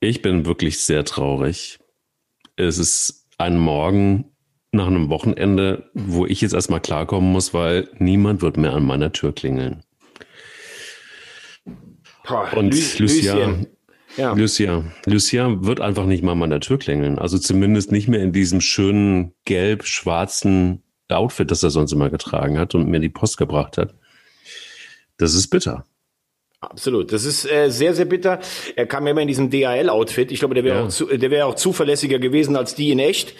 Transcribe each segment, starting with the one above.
Ich bin wirklich sehr traurig. Es ist ein Morgen nach einem Wochenende, wo ich jetzt erstmal klarkommen muss, weil niemand wird mehr an meiner Tür klingeln. Boah, Und Lü Lucia, ja. Lucia, Lucia wird einfach nicht mal an meiner Tür klingeln. Also zumindest nicht mehr in diesem schönen gelb-schwarzen Outfit, das er sonst immer getragen hat und mir die Post gebracht hat. Das ist bitter. Absolut. Das ist äh, sehr, sehr bitter. Er kam ja immer in diesem DHL-Outfit. Ich glaube, der wäre ja. auch, zu, der wäre auch zuverlässiger gewesen als die in echt.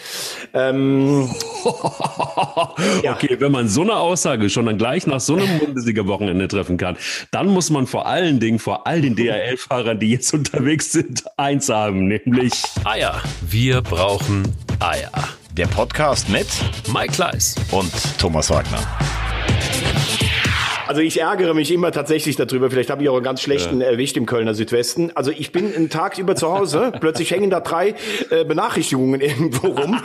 Ähm, ja. Okay, wenn man so eine Aussage schon dann gleich nach so einem Bundesliga-Wochenende treffen kann, dann muss man vor allen Dingen vor all den DHL-Fahrern, die jetzt unterwegs sind, eins haben, nämlich Eier. Wir brauchen Eier. Der Podcast mit Mike Kleiss und Thomas Wagner. Also ich ärgere mich immer tatsächlich darüber. Vielleicht habe ich auch einen ganz schlechten ja. erwischt im Kölner Südwesten. Also ich bin einen Tag über zu Hause, plötzlich hängen da drei äh, Benachrichtigungen irgendwo rum.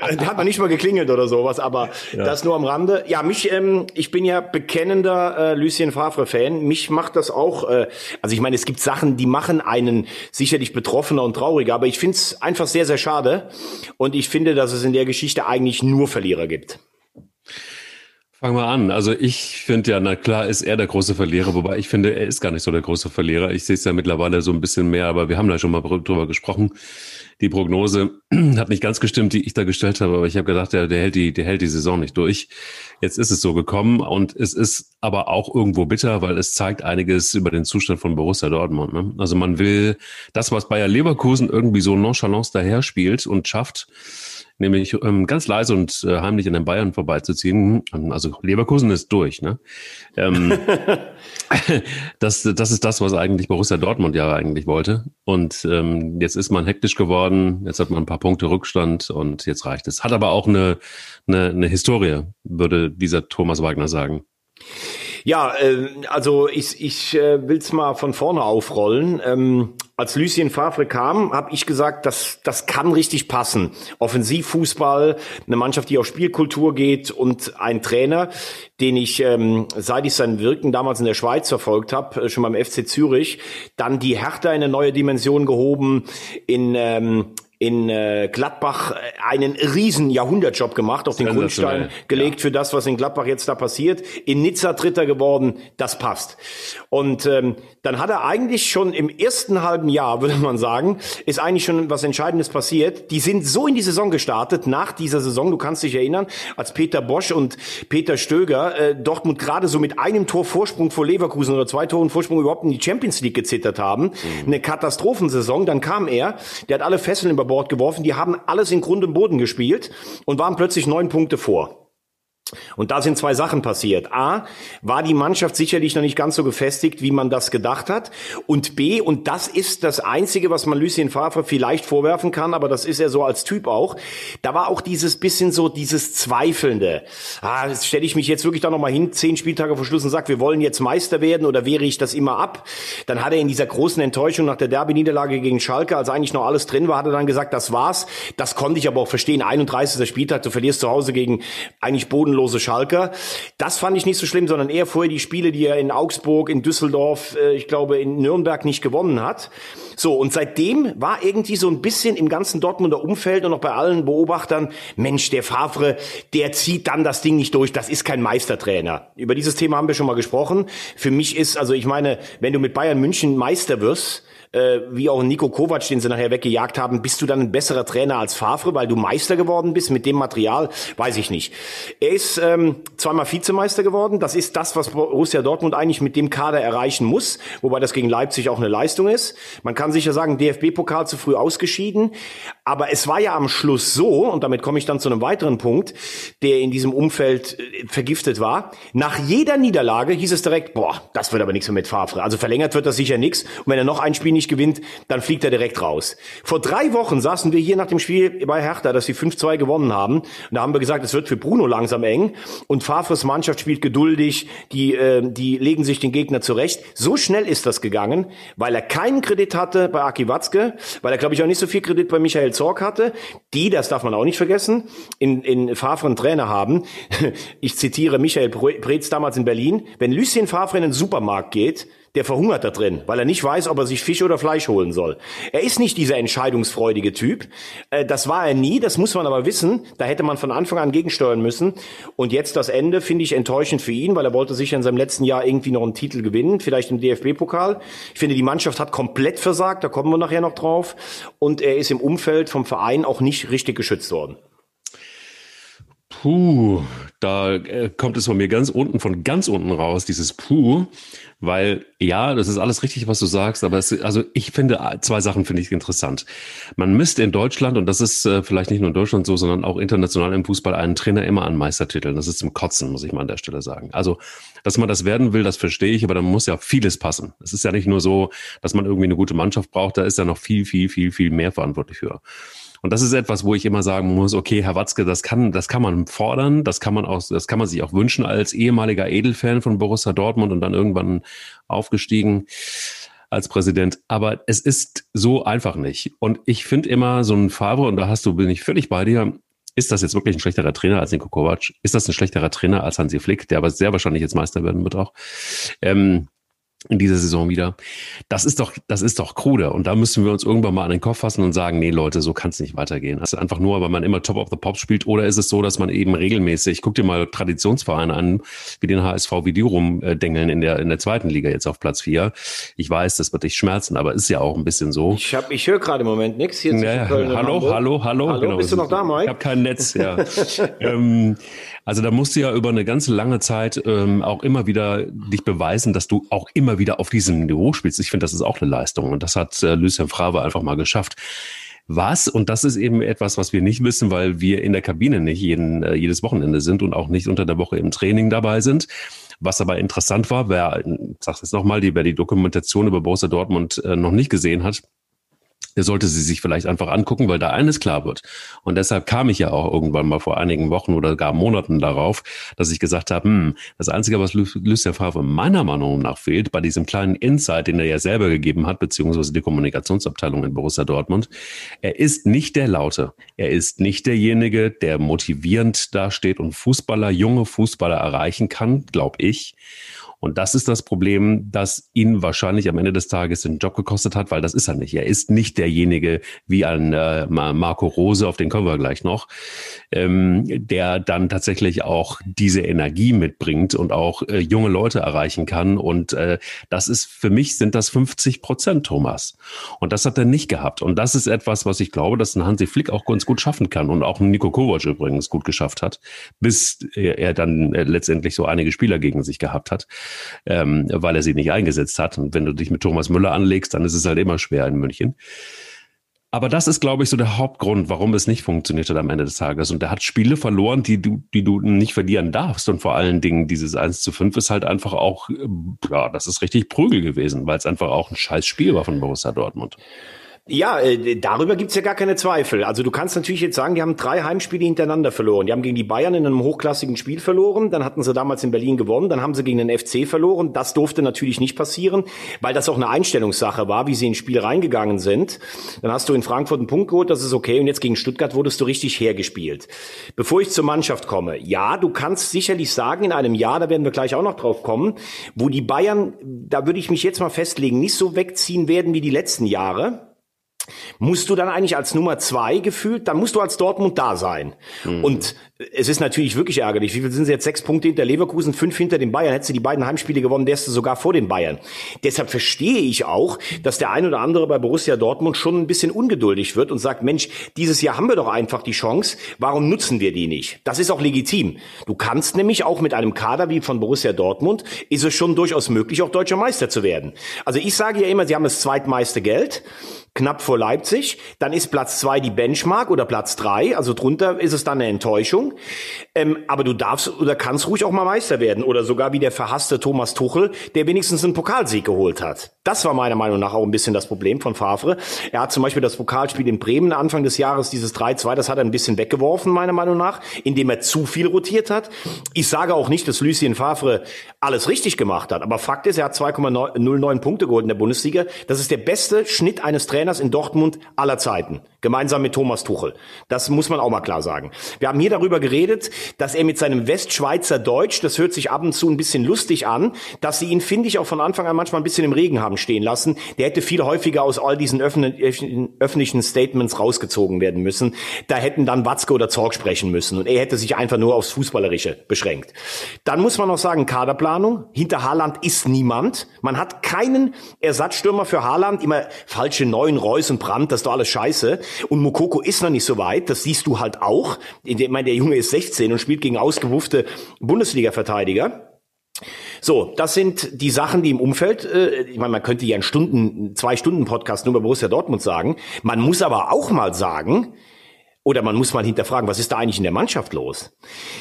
Äh, da hat man nicht mal geklingelt oder sowas, aber ja. das nur am Rande. Ja, mich, ähm, ich bin ja bekennender äh, Lucien Favre-Fan. Mich macht das auch, äh, also ich meine, es gibt Sachen, die machen einen sicherlich betroffener und trauriger, aber ich finde es einfach sehr, sehr schade. Und ich finde, dass es in der Geschichte eigentlich nur Verlierer gibt. Fangen wir an. Also ich finde ja, na klar ist er der große Verlierer, wobei ich finde, er ist gar nicht so der große Verlierer. Ich sehe es ja mittlerweile so ein bisschen mehr, aber wir haben da schon mal drüber gesprochen. Die Prognose hat nicht ganz gestimmt, die ich da gestellt habe, aber ich habe gedacht, der, der hält die, der hält die Saison nicht durch. Jetzt ist es so gekommen und es ist aber auch irgendwo bitter, weil es zeigt einiges über den Zustand von Borussia Dortmund. Ne? Also man will das, was Bayer Leverkusen irgendwie so nonchalance daher spielt und schafft, nämlich ähm, ganz leise und äh, heimlich an den Bayern vorbeizuziehen. Also Leverkusen ist durch. Ne? Ähm, das, das ist das, was eigentlich Borussia Dortmund ja eigentlich wollte. Und ähm, jetzt ist man hektisch geworden, jetzt hat man ein paar Punkte Rückstand und jetzt reicht es. Hat aber auch eine, eine, eine Historie, würde dieser Thomas Wagner sagen. Ja, äh, also ich, ich äh, will es mal von vorne aufrollen. Ähm, als Lucien Favre kam, habe ich gesagt, das, das kann richtig passen. Offensivfußball, eine Mannschaft, die auf Spielkultur geht und ein Trainer, den ich, ähm, seit ich sein Wirken damals in der Schweiz verfolgt habe, äh, schon beim FC Zürich, dann die Härte in eine neue Dimension gehoben, in ähm, in äh, Gladbach äh, einen riesen Jahrhundertjob gemacht, auf den Grundstein gelegt ja. für das, was in Gladbach jetzt da passiert. In Nizza Dritter geworden, das passt. Und ähm, dann hat er eigentlich schon im ersten halben Jahr, würde man sagen, ist eigentlich schon was Entscheidendes passiert. Die sind so in die Saison gestartet, nach dieser Saison, du kannst dich erinnern, als Peter Bosch und Peter Stöger äh, Dortmund gerade so mit einem Tor Vorsprung vor Leverkusen oder zwei Toren Vorsprung überhaupt in die Champions League gezittert haben. Mhm. Eine Katastrophensaison, dann kam er, der hat alle Fesseln über Bord geworfen, die haben alles in Grund und Boden gespielt und waren plötzlich neun Punkte vor. Und da sind zwei Sachen passiert. A, war die Mannschaft sicherlich noch nicht ganz so gefestigt, wie man das gedacht hat. Und B, und das ist das Einzige, was man Lucien Favre vielleicht vorwerfen kann, aber das ist er so als Typ auch. Da war auch dieses bisschen so dieses Zweifelnde. Ah, jetzt stelle ich mich jetzt wirklich da nochmal hin, zehn Spieltage vor Schluss und sage, wir wollen jetzt Meister werden oder wehre ich das immer ab? Dann hat er in dieser großen Enttäuschung nach der Derby-Niederlage gegen Schalke, als eigentlich noch alles drin war, hat er dann gesagt, das war's. Das konnte ich aber auch verstehen. 31. Spieltag, du verlierst zu Hause gegen eigentlich Boden bodenlose Schalker. Das fand ich nicht so schlimm, sondern eher vorher die Spiele, die er in Augsburg, in Düsseldorf, äh, ich glaube in Nürnberg nicht gewonnen hat. So, und seitdem war irgendwie so ein bisschen im ganzen Dortmunder Umfeld und auch bei allen Beobachtern, Mensch, der Favre, der zieht dann das Ding nicht durch, das ist kein Meistertrainer. Über dieses Thema haben wir schon mal gesprochen. Für mich ist, also ich meine, wenn du mit Bayern München Meister wirst, äh, wie auch Nico Kovac, den sie nachher weggejagt haben, bist du dann ein besserer Trainer als Favre, weil du Meister geworden bist mit dem Material? Weiß ich nicht. Er ist ähm, zweimal Vizemeister geworden. Das ist das, was Borussia Dortmund eigentlich mit dem Kader erreichen muss, wobei das gegen Leipzig auch eine Leistung ist. Man kann sicher sagen, DFB-Pokal zu früh ausgeschieden, aber es war ja am Schluss so, und damit komme ich dann zu einem weiteren Punkt, der in diesem Umfeld äh, vergiftet war. Nach jeder Niederlage hieß es direkt, boah, das wird aber nichts mehr mit Favre. Also verlängert wird das sicher nichts. Und wenn er noch ein Spiel nicht nicht gewinnt, dann fliegt er direkt raus. Vor drei Wochen saßen wir hier nach dem Spiel bei Hertha, dass sie 5-2 gewonnen haben. Und da haben wir gesagt, es wird für Bruno langsam eng. Und Favres Mannschaft spielt geduldig, die, äh, die legen sich den Gegner zurecht. So schnell ist das gegangen, weil er keinen Kredit hatte bei Aki Watzke, weil er, glaube ich, auch nicht so viel Kredit bei Michael Zorg hatte. Die, das darf man auch nicht vergessen, in, in Favre einen Trainer haben. Ich zitiere Michael Preetz damals in Berlin. Wenn Lucien Favre in den Supermarkt geht, der verhungert da drin, weil er nicht weiß, ob er sich Fisch oder Fleisch holen soll. Er ist nicht dieser entscheidungsfreudige Typ. Äh, das war er nie, das muss man aber wissen. Da hätte man von Anfang an gegensteuern müssen. Und jetzt das Ende finde ich enttäuschend für ihn, weil er wollte sicher in seinem letzten Jahr irgendwie noch einen Titel gewinnen, vielleicht im DFB-Pokal. Ich finde, die Mannschaft hat komplett versagt, da kommen wir nachher noch drauf. Und er ist im Umfeld vom Verein auch nicht richtig geschützt worden. Puh, da äh, kommt es von mir ganz unten, von ganz unten raus, dieses Puh, weil ja, das ist alles richtig, was du sagst, aber es, also ich finde, zwei Sachen finde ich interessant. Man misst in Deutschland, und das ist äh, vielleicht nicht nur in Deutschland so, sondern auch international im Fußball, einen Trainer immer an Meistertiteln. Das ist zum Kotzen, muss ich mal an der Stelle sagen. Also, dass man das werden will, das verstehe ich, aber da muss ja vieles passen. Es ist ja nicht nur so, dass man irgendwie eine gute Mannschaft braucht, da ist ja noch viel, viel, viel, viel mehr verantwortlich für. Und das ist etwas, wo ich immer sagen muss, okay, Herr Watzke, das kann, das kann man fordern, das kann man auch, das kann man sich auch wünschen als ehemaliger Edelfan von Borussia Dortmund und dann irgendwann aufgestiegen als Präsident. Aber es ist so einfach nicht. Und ich finde immer so ein Favre, und da hast du, bin ich völlig bei dir, ist das jetzt wirklich ein schlechterer Trainer als Nico Kovac? Ist das ein schlechterer Trainer als Hansi Flick, der aber sehr wahrscheinlich jetzt Meister werden wird auch? Ähm, in dieser Saison wieder. Das ist doch, das ist doch krude. Und da müssen wir uns irgendwann mal an den Kopf fassen und sagen, nee, Leute, so kann es nicht weitergehen. Das ist einfach nur, weil man immer Top of the Pops spielt. Oder ist es so, dass man eben regelmäßig, guck dir mal Traditionsvereine an, wie den HSV, wie die rumdengeln in der, in der zweiten Liga jetzt auf Platz vier. Ich weiß, das wird dich schmerzen, aber ist ja auch ein bisschen so. Ich hab, ich höre gerade im Moment nichts hier ja, Köln Hallo, hallo, hallo, hallo. Genau, bist du noch da, Mike? Ich habe kein Netz, ja. ähm, also da musst du ja über eine ganz lange Zeit ähm, auch immer wieder dich beweisen, dass du auch immer wieder auf diesem Niveau spielst. Ich finde, das ist auch eine Leistung und das hat äh, Lucien Favre einfach mal geschafft. Was, und das ist eben etwas, was wir nicht wissen, weil wir in der Kabine nicht jeden, äh, jedes Wochenende sind und auch nicht unter der Woche im Training dabei sind. Was aber interessant war, wer, ich sag's jetzt nochmal, wer die Dokumentation über Borussia Dortmund äh, noch nicht gesehen hat, der sollte sie sich vielleicht einfach angucken, weil da eines klar wird. Und deshalb kam ich ja auch irgendwann mal vor einigen Wochen oder gar Monaten darauf, dass ich gesagt habe, hm, das Einzige, was Lucien Favre meiner Meinung nach fehlt, bei diesem kleinen Insight, den er ja selber gegeben hat, beziehungsweise die Kommunikationsabteilung in Borussia Dortmund, er ist nicht der Laute. Er ist nicht derjenige, der motivierend dasteht und Fußballer, junge Fußballer erreichen kann, glaube ich. Und das ist das Problem, das ihn wahrscheinlich am Ende des Tages den Job gekostet hat, weil das ist er nicht. Er ist nicht derjenige wie ein äh, Marco Rose, auf den kommen wir gleich noch, ähm, der dann tatsächlich auch diese Energie mitbringt und auch äh, junge Leute erreichen kann. Und äh, das ist für mich sind das 50 Prozent, Thomas. Und das hat er nicht gehabt. Und das ist etwas, was ich glaube, dass ein Hansi Flick auch ganz gut schaffen kann und auch ein Nico Kovac übrigens gut geschafft hat, bis er dann äh, letztendlich so einige Spieler gegen sich gehabt hat ähm, weil er sie nicht eingesetzt hat. Und wenn du dich mit Thomas Müller anlegst, dann ist es halt immer schwer in München. Aber das ist, glaube ich, so der Hauptgrund, warum es nicht funktioniert hat am Ende des Tages. Und er hat Spiele verloren, die du, die du nicht verlieren darfst. Und vor allen Dingen dieses 1 zu 5 ist halt einfach auch, ja, das ist richtig Prügel gewesen, weil es einfach auch ein scheiß Spiel war von Borussia Dortmund. Ja, äh, darüber gibt's ja gar keine Zweifel. Also du kannst natürlich jetzt sagen, die haben drei Heimspiele hintereinander verloren. Die haben gegen die Bayern in einem hochklassigen Spiel verloren, dann hatten sie damals in Berlin gewonnen, dann haben sie gegen den FC verloren. Das durfte natürlich nicht passieren, weil das auch eine Einstellungssache war, wie sie ins Spiel reingegangen sind. Dann hast du in Frankfurt einen Punkt geholt, das ist okay. Und jetzt gegen Stuttgart wurdest du richtig hergespielt. Bevor ich zur Mannschaft komme, ja, du kannst sicherlich sagen, in einem Jahr, da werden wir gleich auch noch drauf kommen, wo die Bayern, da würde ich mich jetzt mal festlegen, nicht so wegziehen werden wie die letzten Jahre musst du dann eigentlich als Nummer zwei gefühlt, dann musst du als Dortmund da sein. Mhm. Und es ist natürlich wirklich ärgerlich. Wie viel sind sie jetzt? Sechs Punkte hinter Leverkusen, fünf hinter den Bayern. Hättest du die beiden Heimspiele gewonnen, wärst du sogar vor den Bayern. Deshalb verstehe ich auch, dass der ein oder andere bei Borussia Dortmund schon ein bisschen ungeduldig wird und sagt, Mensch, dieses Jahr haben wir doch einfach die Chance. Warum nutzen wir die nicht? Das ist auch legitim. Du kannst nämlich auch mit einem Kader wie von Borussia Dortmund, ist es schon durchaus möglich, auch deutscher Meister zu werden. Also ich sage ja immer, sie haben das zweitmeiste Geld knapp vor Leipzig. Dann ist Platz zwei die Benchmark oder Platz drei. Also drunter ist es dann eine Enttäuschung. Ähm, aber du darfst oder kannst ruhig auch mal Meister werden. Oder sogar wie der verhasste Thomas Tuchel, der wenigstens einen Pokalsieg geholt hat. Das war meiner Meinung nach auch ein bisschen das Problem von Favre. Er hat zum Beispiel das Pokalspiel in Bremen Anfang des Jahres, dieses 3-2, das hat er ein bisschen weggeworfen, meiner Meinung nach, indem er zu viel rotiert hat. Ich sage auch nicht, dass Lucien Favre alles richtig gemacht hat. Aber Fakt ist, er hat 2,09 Punkte geholt in der Bundesliga. Das ist der beste Schnitt eines Trainers in Dortmund aller Zeiten. Gemeinsam mit Thomas Tuchel. Das muss man auch mal klar sagen. Wir haben hier darüber geredet, dass er mit seinem Westschweizer Deutsch, das hört sich ab und zu ein bisschen lustig an, dass sie ihn, finde ich, auch von Anfang an manchmal ein bisschen im Regen haben stehen lassen. Der hätte viel häufiger aus all diesen öffentlichen Statements rausgezogen werden müssen. Da hätten dann Watzke oder Zorg sprechen müssen und er hätte sich einfach nur aufs Fußballerische beschränkt. Dann muss man noch sagen, Kaderplanung. Hinter Haaland ist niemand. Man hat keinen Ersatzstürmer für Haaland. Immer falsche Neuen, Reus und Brandt, das ist doch alles scheiße. Und Mokoko ist noch nicht so weit, das siehst du halt auch. Ich meine, der Junge ist 16 und spielt gegen ausgewuffte Bundesliga-Verteidiger. So, das sind die Sachen, die im Umfeld, äh, ich meine, man könnte ja einen Stunden, zwei Stunden Podcast nur über Borussia Dortmund sagen. Man muss aber auch mal sagen, oder man muss mal hinterfragen, was ist da eigentlich in der Mannschaft los?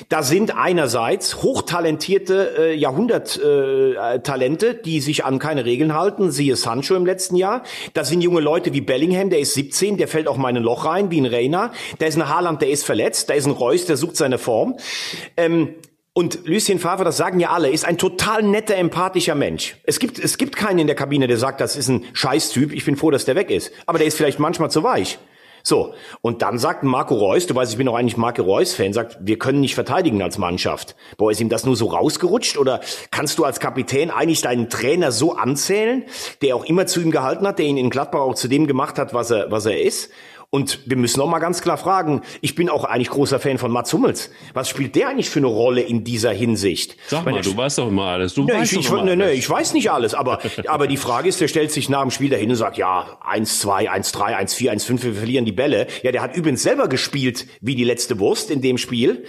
Da sind einerseits hochtalentierte äh, Jahrhunderttalente, äh, die sich an keine Regeln halten, siehe Sancho im letzten Jahr. Da sind junge Leute wie Bellingham, der ist 17, der fällt auch mal in ein Loch rein, wie ein Reina. Da ist ein Haaland, der ist verletzt. Da ist ein Reus, der sucht seine Form. Ähm, und Lucien Favre, das sagen ja alle, ist ein total netter, empathischer Mensch. Es gibt, es gibt keinen in der Kabine, der sagt, das ist ein Scheißtyp, ich bin froh, dass der weg ist. Aber der ist vielleicht manchmal zu weich. So, und dann sagt Marco Reus, du weißt, ich bin auch eigentlich Marco Reus-Fan, sagt, wir können nicht verteidigen als Mannschaft. Boah, ist ihm das nur so rausgerutscht? Oder kannst du als Kapitän eigentlich deinen Trainer so anzählen, der auch immer zu ihm gehalten hat, der ihn in Gladbach auch zu dem gemacht hat, was er, was er ist? Und wir müssen auch mal ganz klar fragen, ich bin auch eigentlich großer Fan von Mats Hummels. Was spielt der eigentlich für eine Rolle in dieser Hinsicht? Sag mal, du weißt doch immer alles. Du nee, weißt ich, ich, nee, nee, ich weiß nicht alles, aber, aber die Frage ist, der stellt sich nach dem Spiel dahin und sagt, ja, 1-2, 1-3, 1-4, 1-5, wir verlieren die Bälle. Ja, der hat übrigens selber gespielt wie die letzte Wurst in dem Spiel.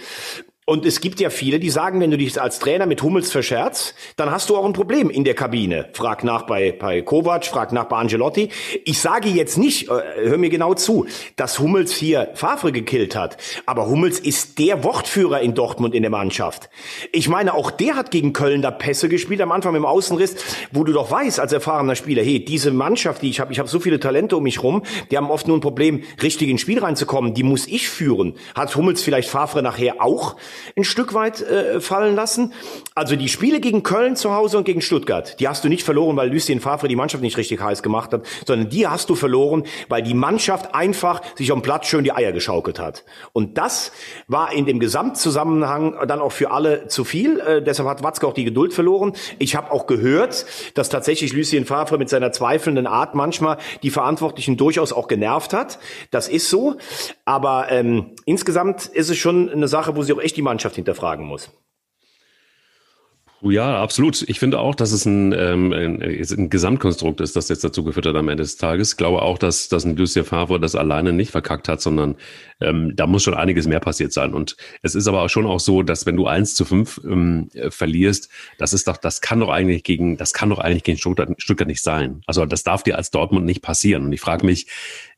Und es gibt ja viele, die sagen, wenn du dich als Trainer mit Hummels verscherzt, dann hast du auch ein Problem in der Kabine. Frag nach bei, bei Kovac, frag nach bei Angelotti. Ich sage jetzt nicht, äh, hör mir genau zu, dass Hummels hier Favre gekillt hat. Aber Hummels ist der Wortführer in Dortmund in der Mannschaft. Ich meine, auch der hat gegen Köln da Pässe gespielt, am Anfang dem Außenriss, wo du doch weißt, als erfahrener Spieler, hey, diese Mannschaft, die ich habe, ich habe so viele Talente um mich rum, die haben oft nur ein Problem, richtig ins Spiel reinzukommen. Die muss ich führen. Hat Hummels vielleicht Favre nachher auch? Ein Stück weit äh, fallen lassen. Also die Spiele gegen Köln zu Hause und gegen Stuttgart, die hast du nicht verloren, weil Lucien Favre die Mannschaft nicht richtig heiß gemacht hat, sondern die hast du verloren, weil die Mannschaft einfach sich am Platz schön die Eier geschaukelt hat. Und das war in dem Gesamtzusammenhang dann auch für alle zu viel. Äh, deshalb hat Watzke auch die Geduld verloren. Ich habe auch gehört, dass tatsächlich Lucien Favre mit seiner zweifelnden Art manchmal die Verantwortlichen durchaus auch genervt hat. Das ist so. Aber ähm, insgesamt ist es schon eine Sache, wo sie auch echt die Mannschaft hinterfragen muss. Ja, absolut. Ich finde auch, dass es ein, ähm, ein, ein Gesamtkonstrukt ist, das jetzt dazu geführt hat am Ende des Tages. Ich glaube auch, dass, dass ein Lucien Favre das alleine nicht verkackt hat, sondern ähm, da muss schon einiges mehr passiert sein. Und es ist aber auch schon auch so, dass wenn du eins zu fünf ähm, verlierst, das ist doch, das kann doch eigentlich gegen, das kann doch eigentlich gegen Stuttgart, Stuttgart nicht sein. Also das darf dir als Dortmund nicht passieren. Und ich frage mich,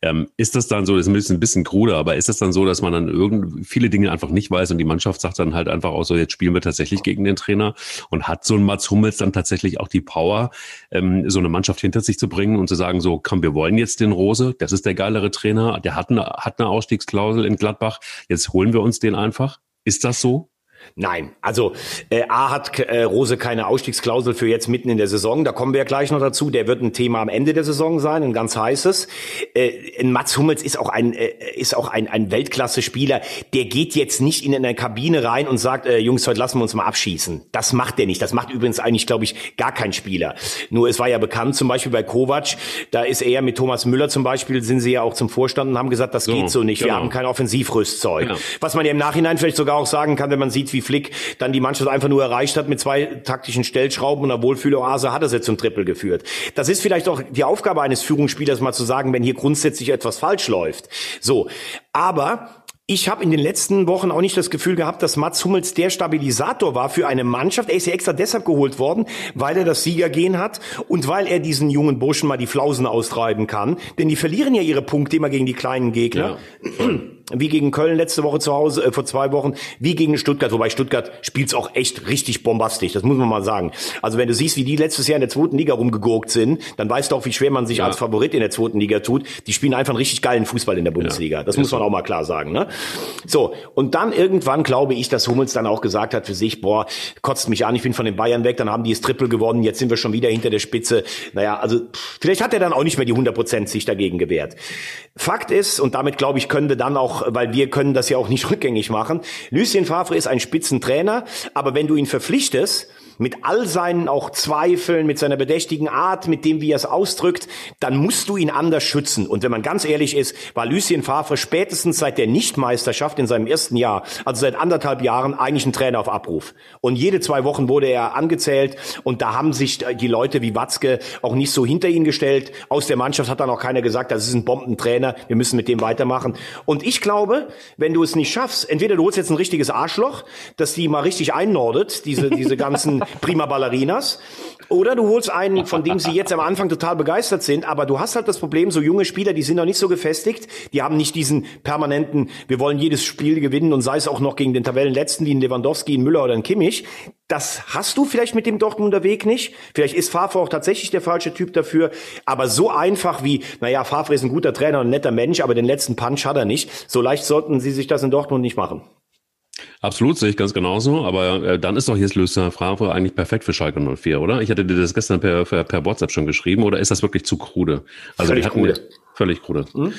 ähm, ist das dann so, das ist ein bisschen, ein bisschen kruder, aber ist das dann so, dass man dann irgend viele Dinge einfach nicht weiß und die Mannschaft sagt dann halt einfach auch so, jetzt spielen wir tatsächlich gegen den Trainer und hat so ein Mats Hummels dann tatsächlich auch die Power, ähm, so eine Mannschaft hinter sich zu bringen und zu sagen so, komm, wir wollen jetzt den Rose, das ist der geilere Trainer, der hat eine, hat eine Ausstiegsklausel in Gladbach, jetzt holen wir uns den einfach. Ist das so? Nein, also äh, A hat äh, Rose keine Ausstiegsklausel für jetzt mitten in der Saison. Da kommen wir ja gleich noch dazu. Der wird ein Thema am Ende der Saison sein, ein ganz heißes. Äh, Mats Hummels ist auch ein äh, ist auch ein, ein Weltklasse-Spieler. Der geht jetzt nicht in eine Kabine rein und sagt, äh, Jungs, heute lassen wir uns mal abschießen. Das macht der nicht. Das macht übrigens eigentlich, glaube ich, gar kein Spieler. Nur es war ja bekannt, zum Beispiel bei Kovac, da ist er mit Thomas Müller zum Beispiel, sind sie ja auch zum Vorstand und haben gesagt, das so, geht so nicht. Genau. Wir haben kein Offensivrüstzeug. Genau. Was man ja im Nachhinein vielleicht sogar auch sagen kann, wenn man sieht, wie wie Flick dann die Mannschaft einfach nur erreicht hat mit zwei taktischen Stellschrauben und einer Wohlfühloase hat er sie zum Triple geführt. Das ist vielleicht auch die Aufgabe eines Führungsspielers mal zu sagen, wenn hier grundsätzlich etwas falsch läuft. So, aber ich habe in den letzten Wochen auch nicht das Gefühl gehabt, dass Mats Hummels der Stabilisator war für eine Mannschaft. Er ist ja extra deshalb geholt worden, weil er das Siegergehen hat und weil er diesen jungen Burschen mal die Flausen austreiben kann. Denn die verlieren ja ihre Punkte immer gegen die kleinen Gegner. Ja. Wie gegen Köln letzte Woche zu Hause, äh, vor zwei Wochen, wie gegen Stuttgart. Wobei Stuttgart spielt's auch echt richtig bombastisch, das muss man mal sagen. Also wenn du siehst, wie die letztes Jahr in der zweiten Liga rumgegurkt sind, dann weißt du auch, wie schwer man sich ja. als Favorit in der zweiten Liga tut. Die spielen einfach einen richtig geilen Fußball in der Bundesliga. Ja. Das muss man auch mal klar sagen. Ne? So, und dann irgendwann glaube ich, dass Hummels dann auch gesagt hat für sich, boah, kotzt mich an, ich bin von den Bayern weg, dann haben die das Triple gewonnen, jetzt sind wir schon wieder hinter der Spitze. Naja, also vielleicht hat er dann auch nicht mehr die 100 Prozent sich dagegen gewehrt. Fakt ist, und damit glaube ich, können wir dann auch, weil wir können das ja auch nicht rückgängig machen, Lucien Favre ist ein Spitzentrainer, aber wenn du ihn verpflichtest, mit all seinen auch Zweifeln, mit seiner bedächtigen Art, mit dem, wie er es ausdrückt, dann musst du ihn anders schützen. Und wenn man ganz ehrlich ist, war Lucien Favre spätestens seit der Nichtmeisterschaft in seinem ersten Jahr, also seit anderthalb Jahren, eigentlich ein Trainer auf Abruf. Und jede zwei Wochen wurde er angezählt und da haben sich die Leute wie Watzke auch nicht so hinter ihn gestellt. Aus der Mannschaft hat dann auch keiner gesagt, das ist ein Bombentrainer, wir müssen mit dem weitermachen. Und ich glaube, wenn du es nicht schaffst, entweder du holst jetzt ein richtiges Arschloch, das die mal richtig einnordet, diese, diese ganzen prima Ballerinas. Oder du holst einen, von dem sie jetzt am Anfang total begeistert sind, aber du hast halt das Problem, so junge Spieler, die sind noch nicht so gefestigt, die haben nicht diesen permanenten, wir wollen jedes Spiel gewinnen und sei es auch noch gegen den Tabellenletzten wie ein Lewandowski, ein Müller oder ein Kimmich. Das hast du vielleicht mit dem Dortmunder Weg nicht. Vielleicht ist Favre auch tatsächlich der falsche Typ dafür. Aber so einfach wie, naja, Favre ist ein guter Trainer und ein netter Mensch, aber den letzten Punch hat er nicht. So leicht sollten sie sich das in Dortmund nicht machen. Absolut, sehe ich ganz genauso. Aber äh, dann ist doch jetzt Lucien Favre eigentlich perfekt für Schalke 04, oder? Ich hatte dir das gestern per, per, per WhatsApp schon geschrieben. Oder ist das wirklich zu krude? Also Völlig krude. Völlig krude. Hm?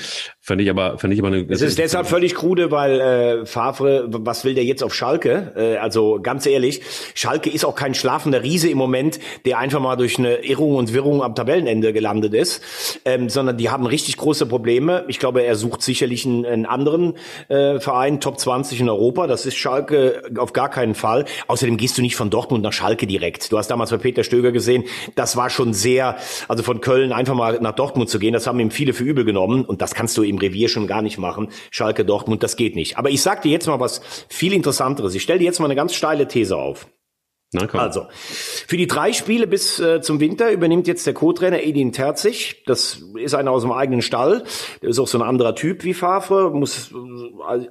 Fände ich aber, fände ich aber eine. Es ist deshalb völlig krude, weil äh, Favre, was will der jetzt auf Schalke? Äh, also ganz ehrlich, Schalke ist auch kein schlafender Riese im Moment, der einfach mal durch eine Irrung und Wirrung am Tabellenende gelandet ist, ähm, sondern die haben richtig große Probleme. Ich glaube, er sucht sicherlich einen, einen anderen äh, Verein, Top 20 in Europa. Das ist Schalke auf gar keinen Fall. Außerdem gehst du nicht von Dortmund nach Schalke direkt. Du hast damals bei Peter Stöger gesehen, das war schon sehr, also von Köln einfach mal nach Dortmund zu gehen, das haben ihm viele für übel genommen und das kannst du Revier schon gar nicht machen. Schalke, Dortmund, das geht nicht. Aber ich sag dir jetzt mal was viel Interessanteres. Ich stelle dir jetzt mal eine ganz steile These auf. Na, komm. Also, für die drei Spiele bis äh, zum Winter übernimmt jetzt der Co-Trainer Edin Terzig. Das ist einer aus dem eigenen Stall. Der ist auch so ein anderer Typ wie Favre. Muss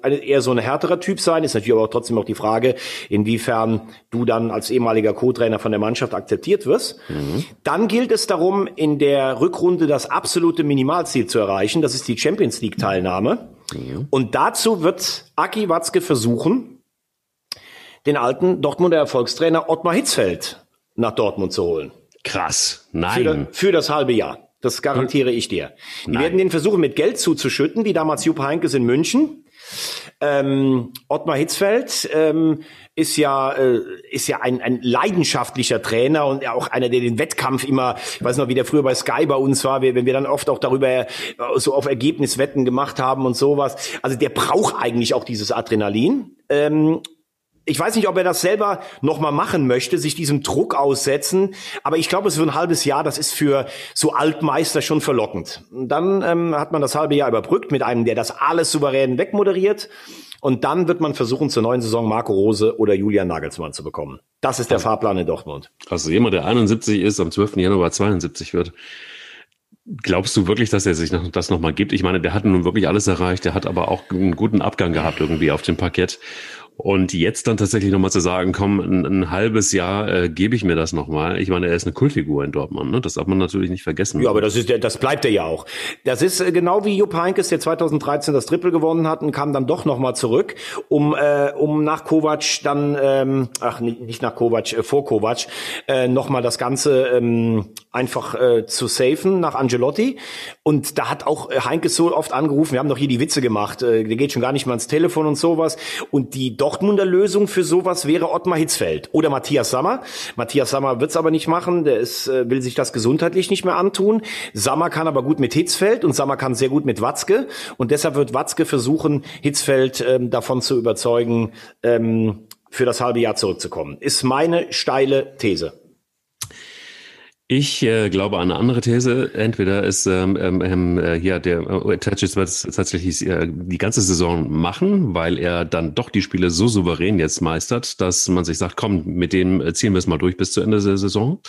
äh, eher so ein härterer Typ sein. Ist natürlich aber auch trotzdem auch die Frage, inwiefern du dann als ehemaliger Co-Trainer von der Mannschaft akzeptiert wirst. Mhm. Dann gilt es darum, in der Rückrunde das absolute Minimalziel zu erreichen. Das ist die Champions League Teilnahme. Mhm. Und dazu wird Aki Watzke versuchen, den alten Dortmunder Erfolgstrainer Ottmar Hitzfeld nach Dortmund zu holen. Krass, nein. Für, für das halbe Jahr. Das garantiere ich dir. Die Nein. werden den versuchen, mit Geld zuzuschütten, wie damals Jupp Heinkes in München. Ähm, Ottmar Hitzfeld ähm, ist ja äh, ist ja ein, ein leidenschaftlicher Trainer und auch einer, der den Wettkampf immer, ich weiß noch, wie der früher bei Sky bei uns war, wenn wir dann oft auch darüber äh, so auf Ergebniswetten gemacht haben und sowas. Also der braucht eigentlich auch dieses Adrenalin. Ähm, ich weiß nicht, ob er das selber nochmal machen möchte, sich diesem Druck aussetzen. Aber ich glaube, es wird ein halbes Jahr, das ist für so Altmeister schon verlockend. Und dann ähm, hat man das halbe Jahr überbrückt mit einem, der das alles souverän wegmoderiert. Und dann wird man versuchen, zur neuen Saison Marco Rose oder Julian Nagelsmann zu bekommen. Das ist der also, Fahrplan in Dortmund. Also jemand, der 71 ist, am 12. Januar 72 wird. Glaubst du wirklich, dass er sich noch, das nochmal gibt? Ich meine, der hat nun wirklich alles erreicht, der hat aber auch einen guten Abgang gehabt irgendwie auf dem Parkett. Und jetzt dann tatsächlich nochmal zu sagen, komm, ein, ein halbes Jahr äh, gebe ich mir das nochmal. Ich meine, er ist eine Kultfigur in Dortmund, ne? Das darf man natürlich nicht vergessen. Ja, aber das ist, das bleibt er ja auch. Das ist äh, genau wie Jupp Heynckes, der 2013 das Triple gewonnen hat und kam dann doch nochmal zurück, um, äh, um nach Kovac dann, ähm, ach, nicht nach Kovac, äh, vor Kovac, äh, nochmal das Ganze ähm, einfach äh, zu safen nach Angelotti. Und da hat auch Heinkes so oft angerufen, wir haben doch hier die Witze gemacht, äh, der geht schon gar nicht mal ans Telefon und sowas. Und die Dortmunder Lösung für sowas wäre Ottmar Hitzfeld oder Matthias Sammer. Matthias Sammer wird's aber nicht machen, der ist, äh, will sich das gesundheitlich nicht mehr antun. Sammer kann aber gut mit Hitzfeld und Sammer kann sehr gut mit Watzke und deshalb wird Watzke versuchen, Hitzfeld ähm, davon zu überzeugen, ähm, für das halbe Jahr zurückzukommen. Ist meine steile These. Ich äh, glaube an eine andere These. Entweder ist ähm, ähm, ähm äh, ja der äh, Tatschitz wird es tatsächlich äh, die ganze Saison machen, weil er dann doch die Spiele so souverän jetzt meistert, dass man sich sagt, komm, mit dem äh, ziehen wir es mal durch bis zu Ende der Saison.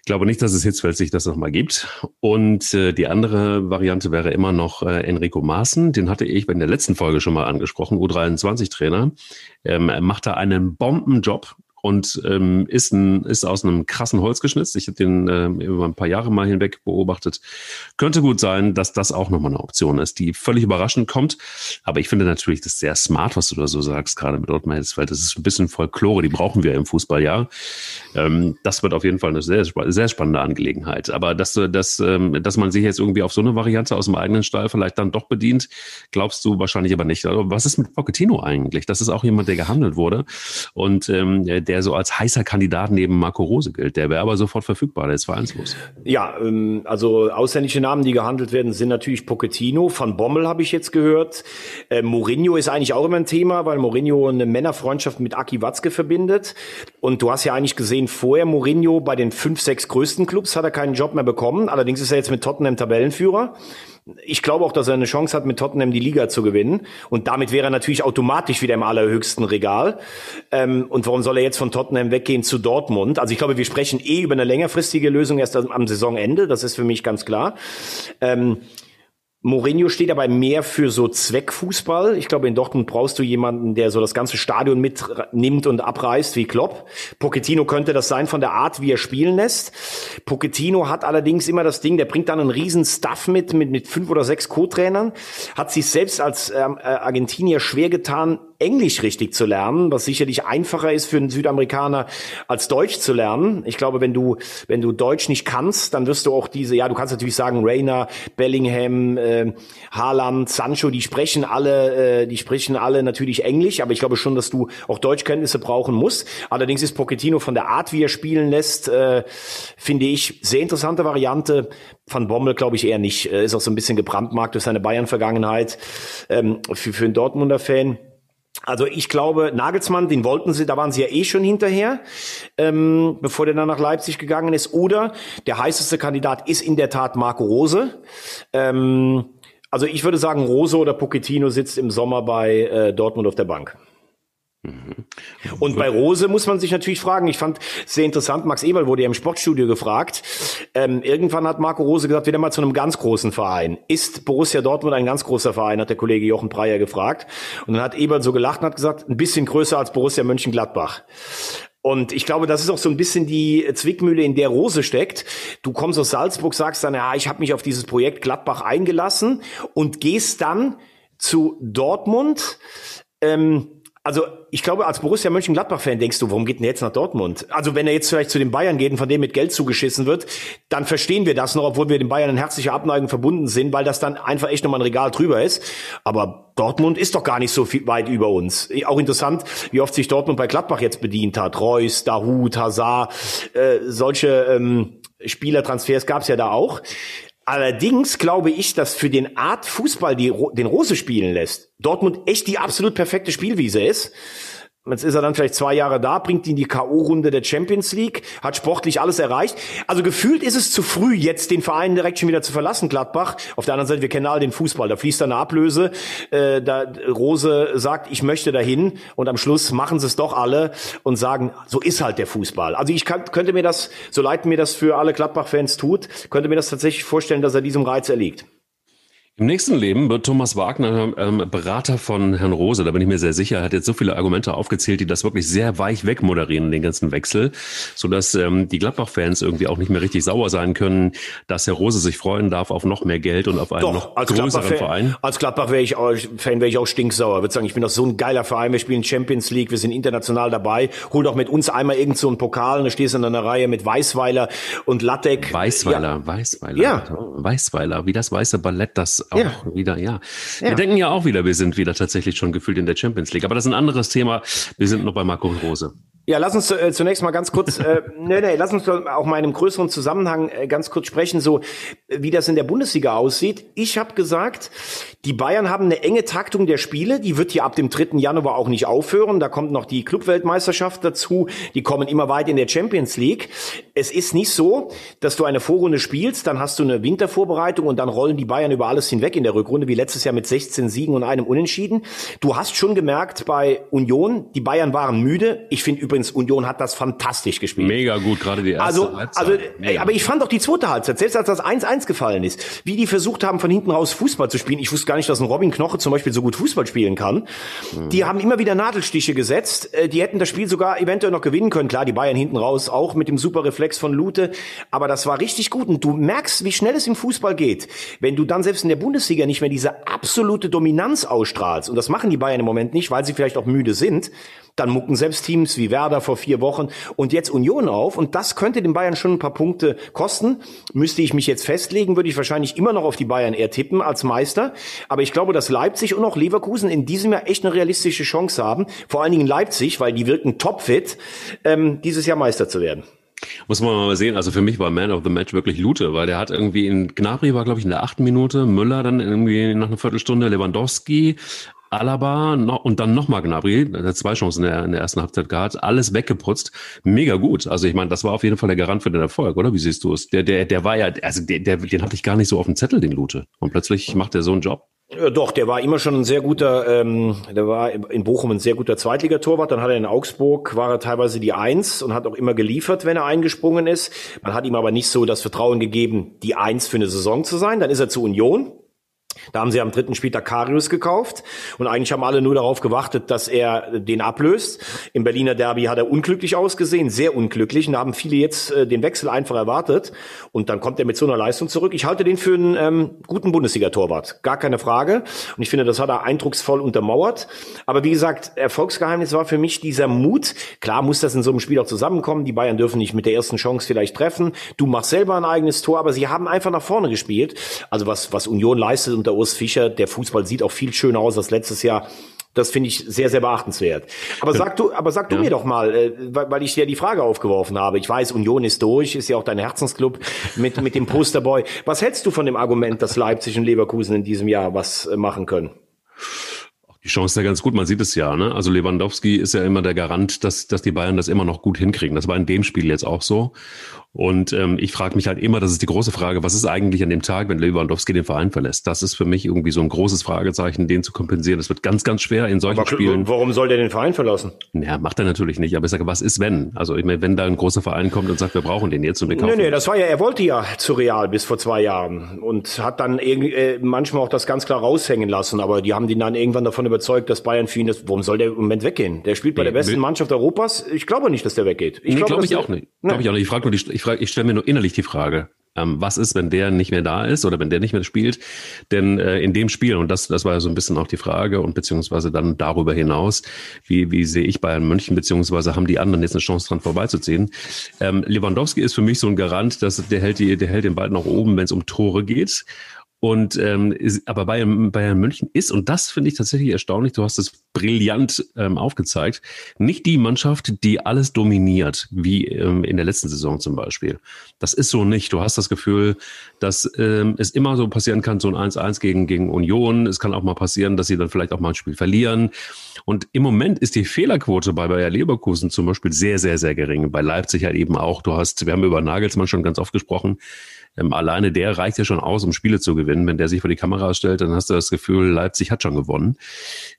Ich glaube nicht, dass es Hitzfeld sich das nochmal gibt. Und äh, die andere Variante wäre immer noch äh, Enrico Maaßen. Den hatte ich in der letzten Folge schon mal angesprochen, U23-Trainer. Ähm, er macht da einen Bombenjob und ähm, ist, ein, ist aus einem krassen Holz geschnitzt. Ich habe den äh, über ein paar Jahre mal hinweg beobachtet. Könnte gut sein, dass das auch nochmal eine Option ist, die völlig überraschend kommt. Aber ich finde natürlich das sehr smart, was du da so sagst, gerade mit Ottmar Hitzfeld. Das ist ein bisschen Folklore, die brauchen wir im Fußball, ja. Ähm, das wird auf jeden Fall eine sehr, sehr spannende Angelegenheit. Aber dass, dass, ähm, dass man sich jetzt irgendwie auf so eine Variante aus dem eigenen Stall vielleicht dann doch bedient, glaubst du wahrscheinlich aber nicht. Also, was ist mit Pochettino eigentlich? Das ist auch jemand, der gehandelt wurde. Und ähm, der der so als heißer Kandidat neben Marco Rose gilt. Der wäre aber sofort verfügbar, der ist vereinslos. Ja, ähm, also ausländische Namen, die gehandelt werden, sind natürlich Pochettino. Van Bommel habe ich jetzt gehört. Äh, Mourinho ist eigentlich auch immer ein Thema, weil Mourinho eine Männerfreundschaft mit Aki Watzke verbindet. Und du hast ja eigentlich gesehen, vorher Mourinho bei den fünf, sechs größten Clubs hat er keinen Job mehr bekommen. Allerdings ist er jetzt mit Tottenham Tabellenführer. Ich glaube auch, dass er eine Chance hat, mit Tottenham die Liga zu gewinnen. Und damit wäre er natürlich automatisch wieder im allerhöchsten Regal. Ähm, und warum soll er jetzt von Tottenham weggehen zu Dortmund? Also ich glaube, wir sprechen eh über eine längerfristige Lösung erst am Saisonende. Das ist für mich ganz klar. Ähm, Mourinho steht aber mehr für so Zweckfußball. Ich glaube, in Dortmund brauchst du jemanden, der so das ganze Stadion mitnimmt und abreißt wie Klopp. Pochettino könnte das sein von der Art, wie er spielen lässt. Pochettino hat allerdings immer das Ding, der bringt dann einen riesen Stuff mit, mit, mit fünf oder sechs Co-Trainern, hat sich selbst als ähm, äh, Argentinier schwer getan, Englisch richtig zu lernen, was sicherlich einfacher ist für einen Südamerikaner als Deutsch zu lernen. Ich glaube, wenn du wenn du Deutsch nicht kannst, dann wirst du auch diese, ja, du kannst natürlich sagen, Rainer, Bellingham, äh, Haaland, Sancho, die sprechen alle, äh, die sprechen alle natürlich Englisch, aber ich glaube schon, dass du auch Deutschkenntnisse brauchen musst. Allerdings ist Pochettino von der Art, wie er spielen lässt, äh, finde ich sehr interessante Variante. Van Bommel glaube ich eher nicht. Ist auch so ein bisschen gebrandmarkt durch seine Bayern-Vergangenheit ähm, für, für einen Dortmunder Fan. Also ich glaube, Nagelsmann, den wollten sie, da waren sie ja eh schon hinterher, ähm, bevor der dann nach Leipzig gegangen ist. Oder der heißeste Kandidat ist in der Tat Marco Rose. Ähm, also ich würde sagen, Rose oder Pochettino sitzt im Sommer bei äh, Dortmund auf der Bank. Und bei Rose muss man sich natürlich fragen, ich fand sehr interessant, Max Eberl wurde ja im Sportstudio gefragt, ähm, irgendwann hat Marco Rose gesagt, wieder mal zu einem ganz großen Verein. Ist Borussia Dortmund ein ganz großer Verein, hat der Kollege Jochen Breyer gefragt. Und dann hat Eberl so gelacht und hat gesagt, ein bisschen größer als Borussia Mönchengladbach. Und ich glaube, das ist auch so ein bisschen die Zwickmühle, in der Rose steckt. Du kommst aus Salzburg, sagst dann, ja, ich habe mich auf dieses Projekt Gladbach eingelassen und gehst dann zu Dortmund. Ähm, also ich glaube, als Borussia Mönchengladbach-Fan denkst du, warum geht denn jetzt nach Dortmund? Also wenn er jetzt vielleicht zu den Bayern geht und von dem mit Geld zugeschissen wird, dann verstehen wir das noch, obwohl wir den Bayern in herzlicher Abneigung verbunden sind, weil das dann einfach echt nochmal ein Regal drüber ist. Aber Dortmund ist doch gar nicht so viel weit über uns. Auch interessant, wie oft sich Dortmund bei Gladbach jetzt bedient hat. Reus, Dahut, Hazard, äh, solche ähm, Spielertransfers gab es ja da auch. Allerdings glaube ich, dass für den Art Fußball, die, den Rose spielen lässt, Dortmund echt die absolut perfekte Spielwiese ist. Jetzt ist er dann vielleicht zwei Jahre da, bringt ihn die K.O.-Runde der Champions League, hat sportlich alles erreicht. Also gefühlt ist es zu früh, jetzt den Verein direkt schon wieder zu verlassen, Gladbach. Auf der anderen Seite, wir kennen alle den Fußball, da fließt eine Ablöse. Äh, da Rose sagt, ich möchte dahin und am Schluss machen sie es doch alle und sagen, so ist halt der Fußball. Also ich kann, könnte mir das, so leid mir das für alle Gladbach-Fans tut, könnte mir das tatsächlich vorstellen, dass er diesem Reiz erliegt. Im nächsten Leben wird Thomas Wagner ähm, Berater von Herrn Rose, da bin ich mir sehr sicher. Er hat jetzt so viele Argumente aufgezählt, die das wirklich sehr weich wegmoderieren, den ganzen Wechsel, sodass ähm, die Gladbach-Fans irgendwie auch nicht mehr richtig sauer sein können, dass Herr Rose sich freuen darf auf noch mehr Geld und auf einen Doch, noch größeren Verein. Als Gladbach wäre ich auch, Fan wäre ich auch stinksauer. Ich würde sagen, ich bin doch so ein geiler Verein, wir spielen Champions League, wir sind international dabei. Hol doch mit uns einmal irgend so einen Pokal und da stehst du in einer Reihe mit Weißweiler und Lattek. Weißweiler, ja. Weißweiler. Ja. Weißweiler, wie das weiße Ballett, das auch ja. wieder, ja. ja. Wir denken ja auch wieder, wir sind wieder tatsächlich schon gefühlt in der Champions League. Aber das ist ein anderes Thema. Wir sind noch bei Marco Rose. Ja, lass uns äh, zunächst mal ganz kurz, äh, nee, nee, lass uns auch mal in einem größeren Zusammenhang äh, ganz kurz sprechen, so wie das in der Bundesliga aussieht. Ich habe gesagt, die Bayern haben eine enge Taktung der Spiele, die wird hier ab dem 3. Januar auch nicht aufhören. Da kommt noch die Clubweltmeisterschaft dazu, die kommen immer weit in der Champions League. Es ist nicht so, dass du eine Vorrunde spielst, dann hast du eine Wintervorbereitung und dann rollen die Bayern über alles hinweg in der Rückrunde, wie letztes Jahr mit 16 Siegen und einem Unentschieden. Du hast schon gemerkt bei Union, die Bayern waren müde. Ich finde Übrigens, Union hat das fantastisch gespielt. Mega gut, gerade die erste also, Halbzeit. Also, Mega. aber ich fand auch die zweite Halbzeit, selbst als das 1-1 gefallen ist, wie die versucht haben, von hinten raus Fußball zu spielen. Ich wusste gar nicht, dass ein Robin Knoche zum Beispiel so gut Fußball spielen kann. Mhm. Die haben immer wieder Nadelstiche gesetzt. Äh, die hätten das Spiel sogar eventuell noch gewinnen können. Klar, die Bayern hinten raus auch mit dem super Reflex von Lute. Aber das war richtig gut. Und du merkst, wie schnell es im Fußball geht. Wenn du dann selbst in der Bundesliga nicht mehr diese absolute Dominanz ausstrahlst, und das machen die Bayern im Moment nicht, weil sie vielleicht auch müde sind, dann mucken selbst Teams wie Werder vor vier Wochen und jetzt Union auf. Und das könnte den Bayern schon ein paar Punkte kosten. Müsste ich mich jetzt festlegen, würde ich wahrscheinlich immer noch auf die Bayern eher tippen als Meister. Aber ich glaube, dass Leipzig und auch Leverkusen in diesem Jahr echt eine realistische Chance haben. Vor allen Dingen Leipzig, weil die wirken topfit, ähm, dieses Jahr Meister zu werden. Muss man mal sehen. Also für mich war Man of the Match wirklich Lute, weil der hat irgendwie in Gnabry war, glaube ich, in der achten Minute, Müller dann irgendwie nach einer Viertelstunde, Lewandowski, Alaba noch, und dann nochmal Gnabry, der hat zwei Chancen in der, in der ersten Halbzeit gehabt, alles weggeputzt. Mega gut. Also ich meine, das war auf jeden Fall der Garant für den Erfolg, oder? Wie siehst du es? Der, der, der war ja, also der, der, den hatte ich gar nicht so auf dem Zettel, den Lute. Und plötzlich macht er so einen Job. Ja, doch, der war immer schon ein sehr guter, ähm, der war in Bochum ein sehr guter Zweitligatorwart. Dann hat er in Augsburg, war er teilweise die Eins und hat auch immer geliefert, wenn er eingesprungen ist. Man hat ihm aber nicht so das Vertrauen gegeben, die Eins für eine Saison zu sein. Dann ist er zu Union, da haben sie am dritten Spieltag Karius gekauft und eigentlich haben alle nur darauf gewartet, dass er den ablöst. Im Berliner Derby hat er unglücklich ausgesehen, sehr unglücklich. Und da haben viele jetzt äh, den Wechsel einfach erwartet. Und dann kommt er mit so einer Leistung zurück. Ich halte den für einen ähm, guten Bundesliga-Torwart, gar keine Frage. Und ich finde, das hat er eindrucksvoll untermauert. Aber wie gesagt, Erfolgsgeheimnis war für mich dieser Mut. Klar muss das in so einem Spiel auch zusammenkommen. Die Bayern dürfen nicht mit der ersten Chance vielleicht treffen. Du machst selber ein eigenes Tor, aber sie haben einfach nach vorne gespielt. Also was, was Union leistet unter Urs Fischer. Der Fußball sieht auch viel schöner aus als letztes Jahr. Das finde ich sehr, sehr beachtenswert. Aber sag du, aber sag du ja. mir doch mal, äh, weil ich dir die Frage aufgeworfen habe. Ich weiß, Union ist durch, ist ja auch dein Herzensclub mit, mit dem Posterboy. Was hältst du von dem Argument, dass Leipzig und Leverkusen in diesem Jahr was äh, machen können? Die Chance ist ja ganz gut, man sieht es ja. Ne? Also Lewandowski ist ja immer der Garant, dass, dass die Bayern das immer noch gut hinkriegen. Das war in dem Spiel jetzt auch so. Und ähm, ich frage mich halt immer, das ist die große Frage, was ist eigentlich an dem Tag, wenn Lewandowski den Verein verlässt? Das ist für mich irgendwie so ein großes Fragezeichen, den zu kompensieren. Das wird ganz, ganz schwer in solchen aber Spielen. Warum soll der den Verein verlassen? Naja, macht er natürlich nicht. Aber ich sage, was ist wenn? Also ich meine, wenn da ein großer Verein kommt und sagt, wir brauchen den jetzt und wir kaufen Nee, nee, das war ja, er wollte ja zu Real bis vor zwei Jahren und hat dann irgendwie äh, manchmal auch das ganz klar raushängen lassen. Aber die haben den dann irgendwann davon überzeugt, dass Bayern für ihn ist. Warum soll der im Moment weggehen? Der spielt bei nee, der besten Mannschaft Europas. Ich glaube nicht, dass der weggeht. Ich nee, glaube glaub ich auch nicht. Glaube ich auch nicht. Ich frage nur, die, ich, frag, ich stelle mir nur innerlich innerlich die Frage, ähm, was ist, wenn der nicht mehr da ist oder wenn der nicht mehr spielt? Denn äh, in dem Spiel, und das, das war ja so ein bisschen auch die Frage und beziehungsweise dann darüber hinaus, wie, wie sehe ich Bayern München, beziehungsweise haben die anderen jetzt eine Chance dran vorbeizuziehen? Ähm, Lewandowski ist für mich so ein Garant, dass der hält, die, der hält den Ball nach oben, wenn es um Tore geht. Und ähm, ist, aber Bayern, Bayern München ist, und das finde ich tatsächlich erstaunlich, du hast es brillant ähm, aufgezeigt, nicht die Mannschaft, die alles dominiert, wie ähm, in der letzten Saison zum Beispiel. Das ist so nicht. Du hast das Gefühl, dass ähm, es immer so passieren kann, so ein 1-1 gegen, gegen Union. Es kann auch mal passieren, dass sie dann vielleicht auch mal ein Spiel verlieren. Und im Moment ist die Fehlerquote bei Bayer Leverkusen zum Beispiel sehr, sehr, sehr gering. Bei Leipzig halt eben auch. Du hast, wir haben über Nagelsmann schon ganz oft gesprochen, ähm, alleine der reicht ja schon aus, um Spiele zu gewinnen. Wenn der sich vor die Kamera stellt, dann hast du das Gefühl, Leipzig hat schon gewonnen,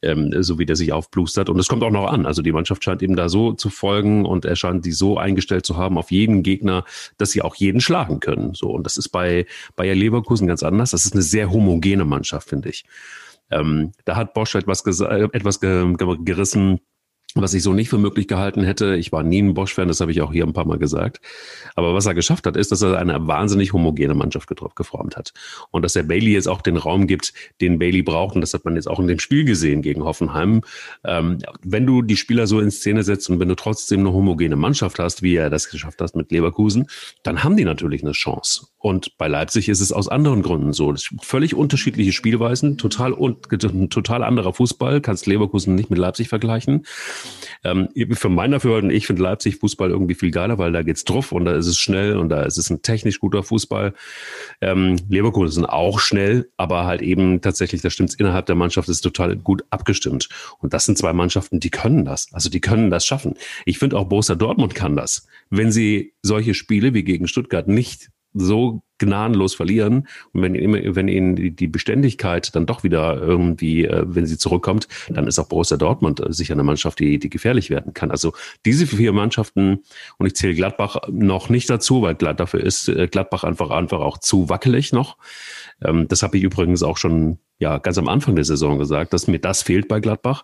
ähm, so wie der sich aufblustert. Und es kommt auch noch an. Also die Mannschaft scheint ihm da so zu folgen und er scheint die so eingestellt zu haben auf jeden Gegner, dass sie auch jeden schlagen können. So und das ist bei Bayer Leverkusen ganz anders. Das ist eine sehr homogene Mannschaft, finde ich. Ähm, da hat Bosch etwas, etwas gerissen was ich so nicht für möglich gehalten hätte. Ich war nie ein Bosch-Fan, das habe ich auch hier ein paar Mal gesagt. Aber was er geschafft hat, ist, dass er eine wahnsinnig homogene Mannschaft geformt hat. Und dass er Bailey jetzt auch den Raum gibt, den Bailey braucht. Und das hat man jetzt auch in dem Spiel gesehen gegen Hoffenheim. Ähm, wenn du die Spieler so in Szene setzt und wenn du trotzdem eine homogene Mannschaft hast, wie er das geschafft hat mit Leverkusen, dann haben die natürlich eine Chance. Und bei Leipzig ist es aus anderen Gründen so. Völlig unterschiedliche Spielweisen, total, un, total anderer Fußball, kannst Leverkusen nicht mit Leipzig vergleichen. Ähm, für mein Dafürhalten, ich finde Leipzig Fußball irgendwie viel geiler, weil da geht's drauf und da ist es schnell und da ist es ein technisch guter Fußball. Ähm, Leverkusen auch schnell, aber halt eben tatsächlich, da stimmt's innerhalb der Mannschaft, ist total gut abgestimmt. Und das sind zwei Mannschaften, die können das. Also die können das schaffen. Ich finde auch Borussia Dortmund kann das. Wenn sie solche Spiele wie gegen Stuttgart nicht so gnadenlos verlieren. Und wenn, wenn ihnen die, die Beständigkeit dann doch wieder irgendwie, äh, wenn sie zurückkommt, dann ist auch Borussia Dortmund äh, sicher eine Mannschaft, die, die gefährlich werden kann. Also diese vier Mannschaften, und ich zähle Gladbach noch nicht dazu, weil dafür ist äh, Gladbach einfach, einfach auch zu wackelig noch. Ähm, das habe ich übrigens auch schon ja ganz am Anfang der Saison gesagt, dass mir das fehlt bei Gladbach.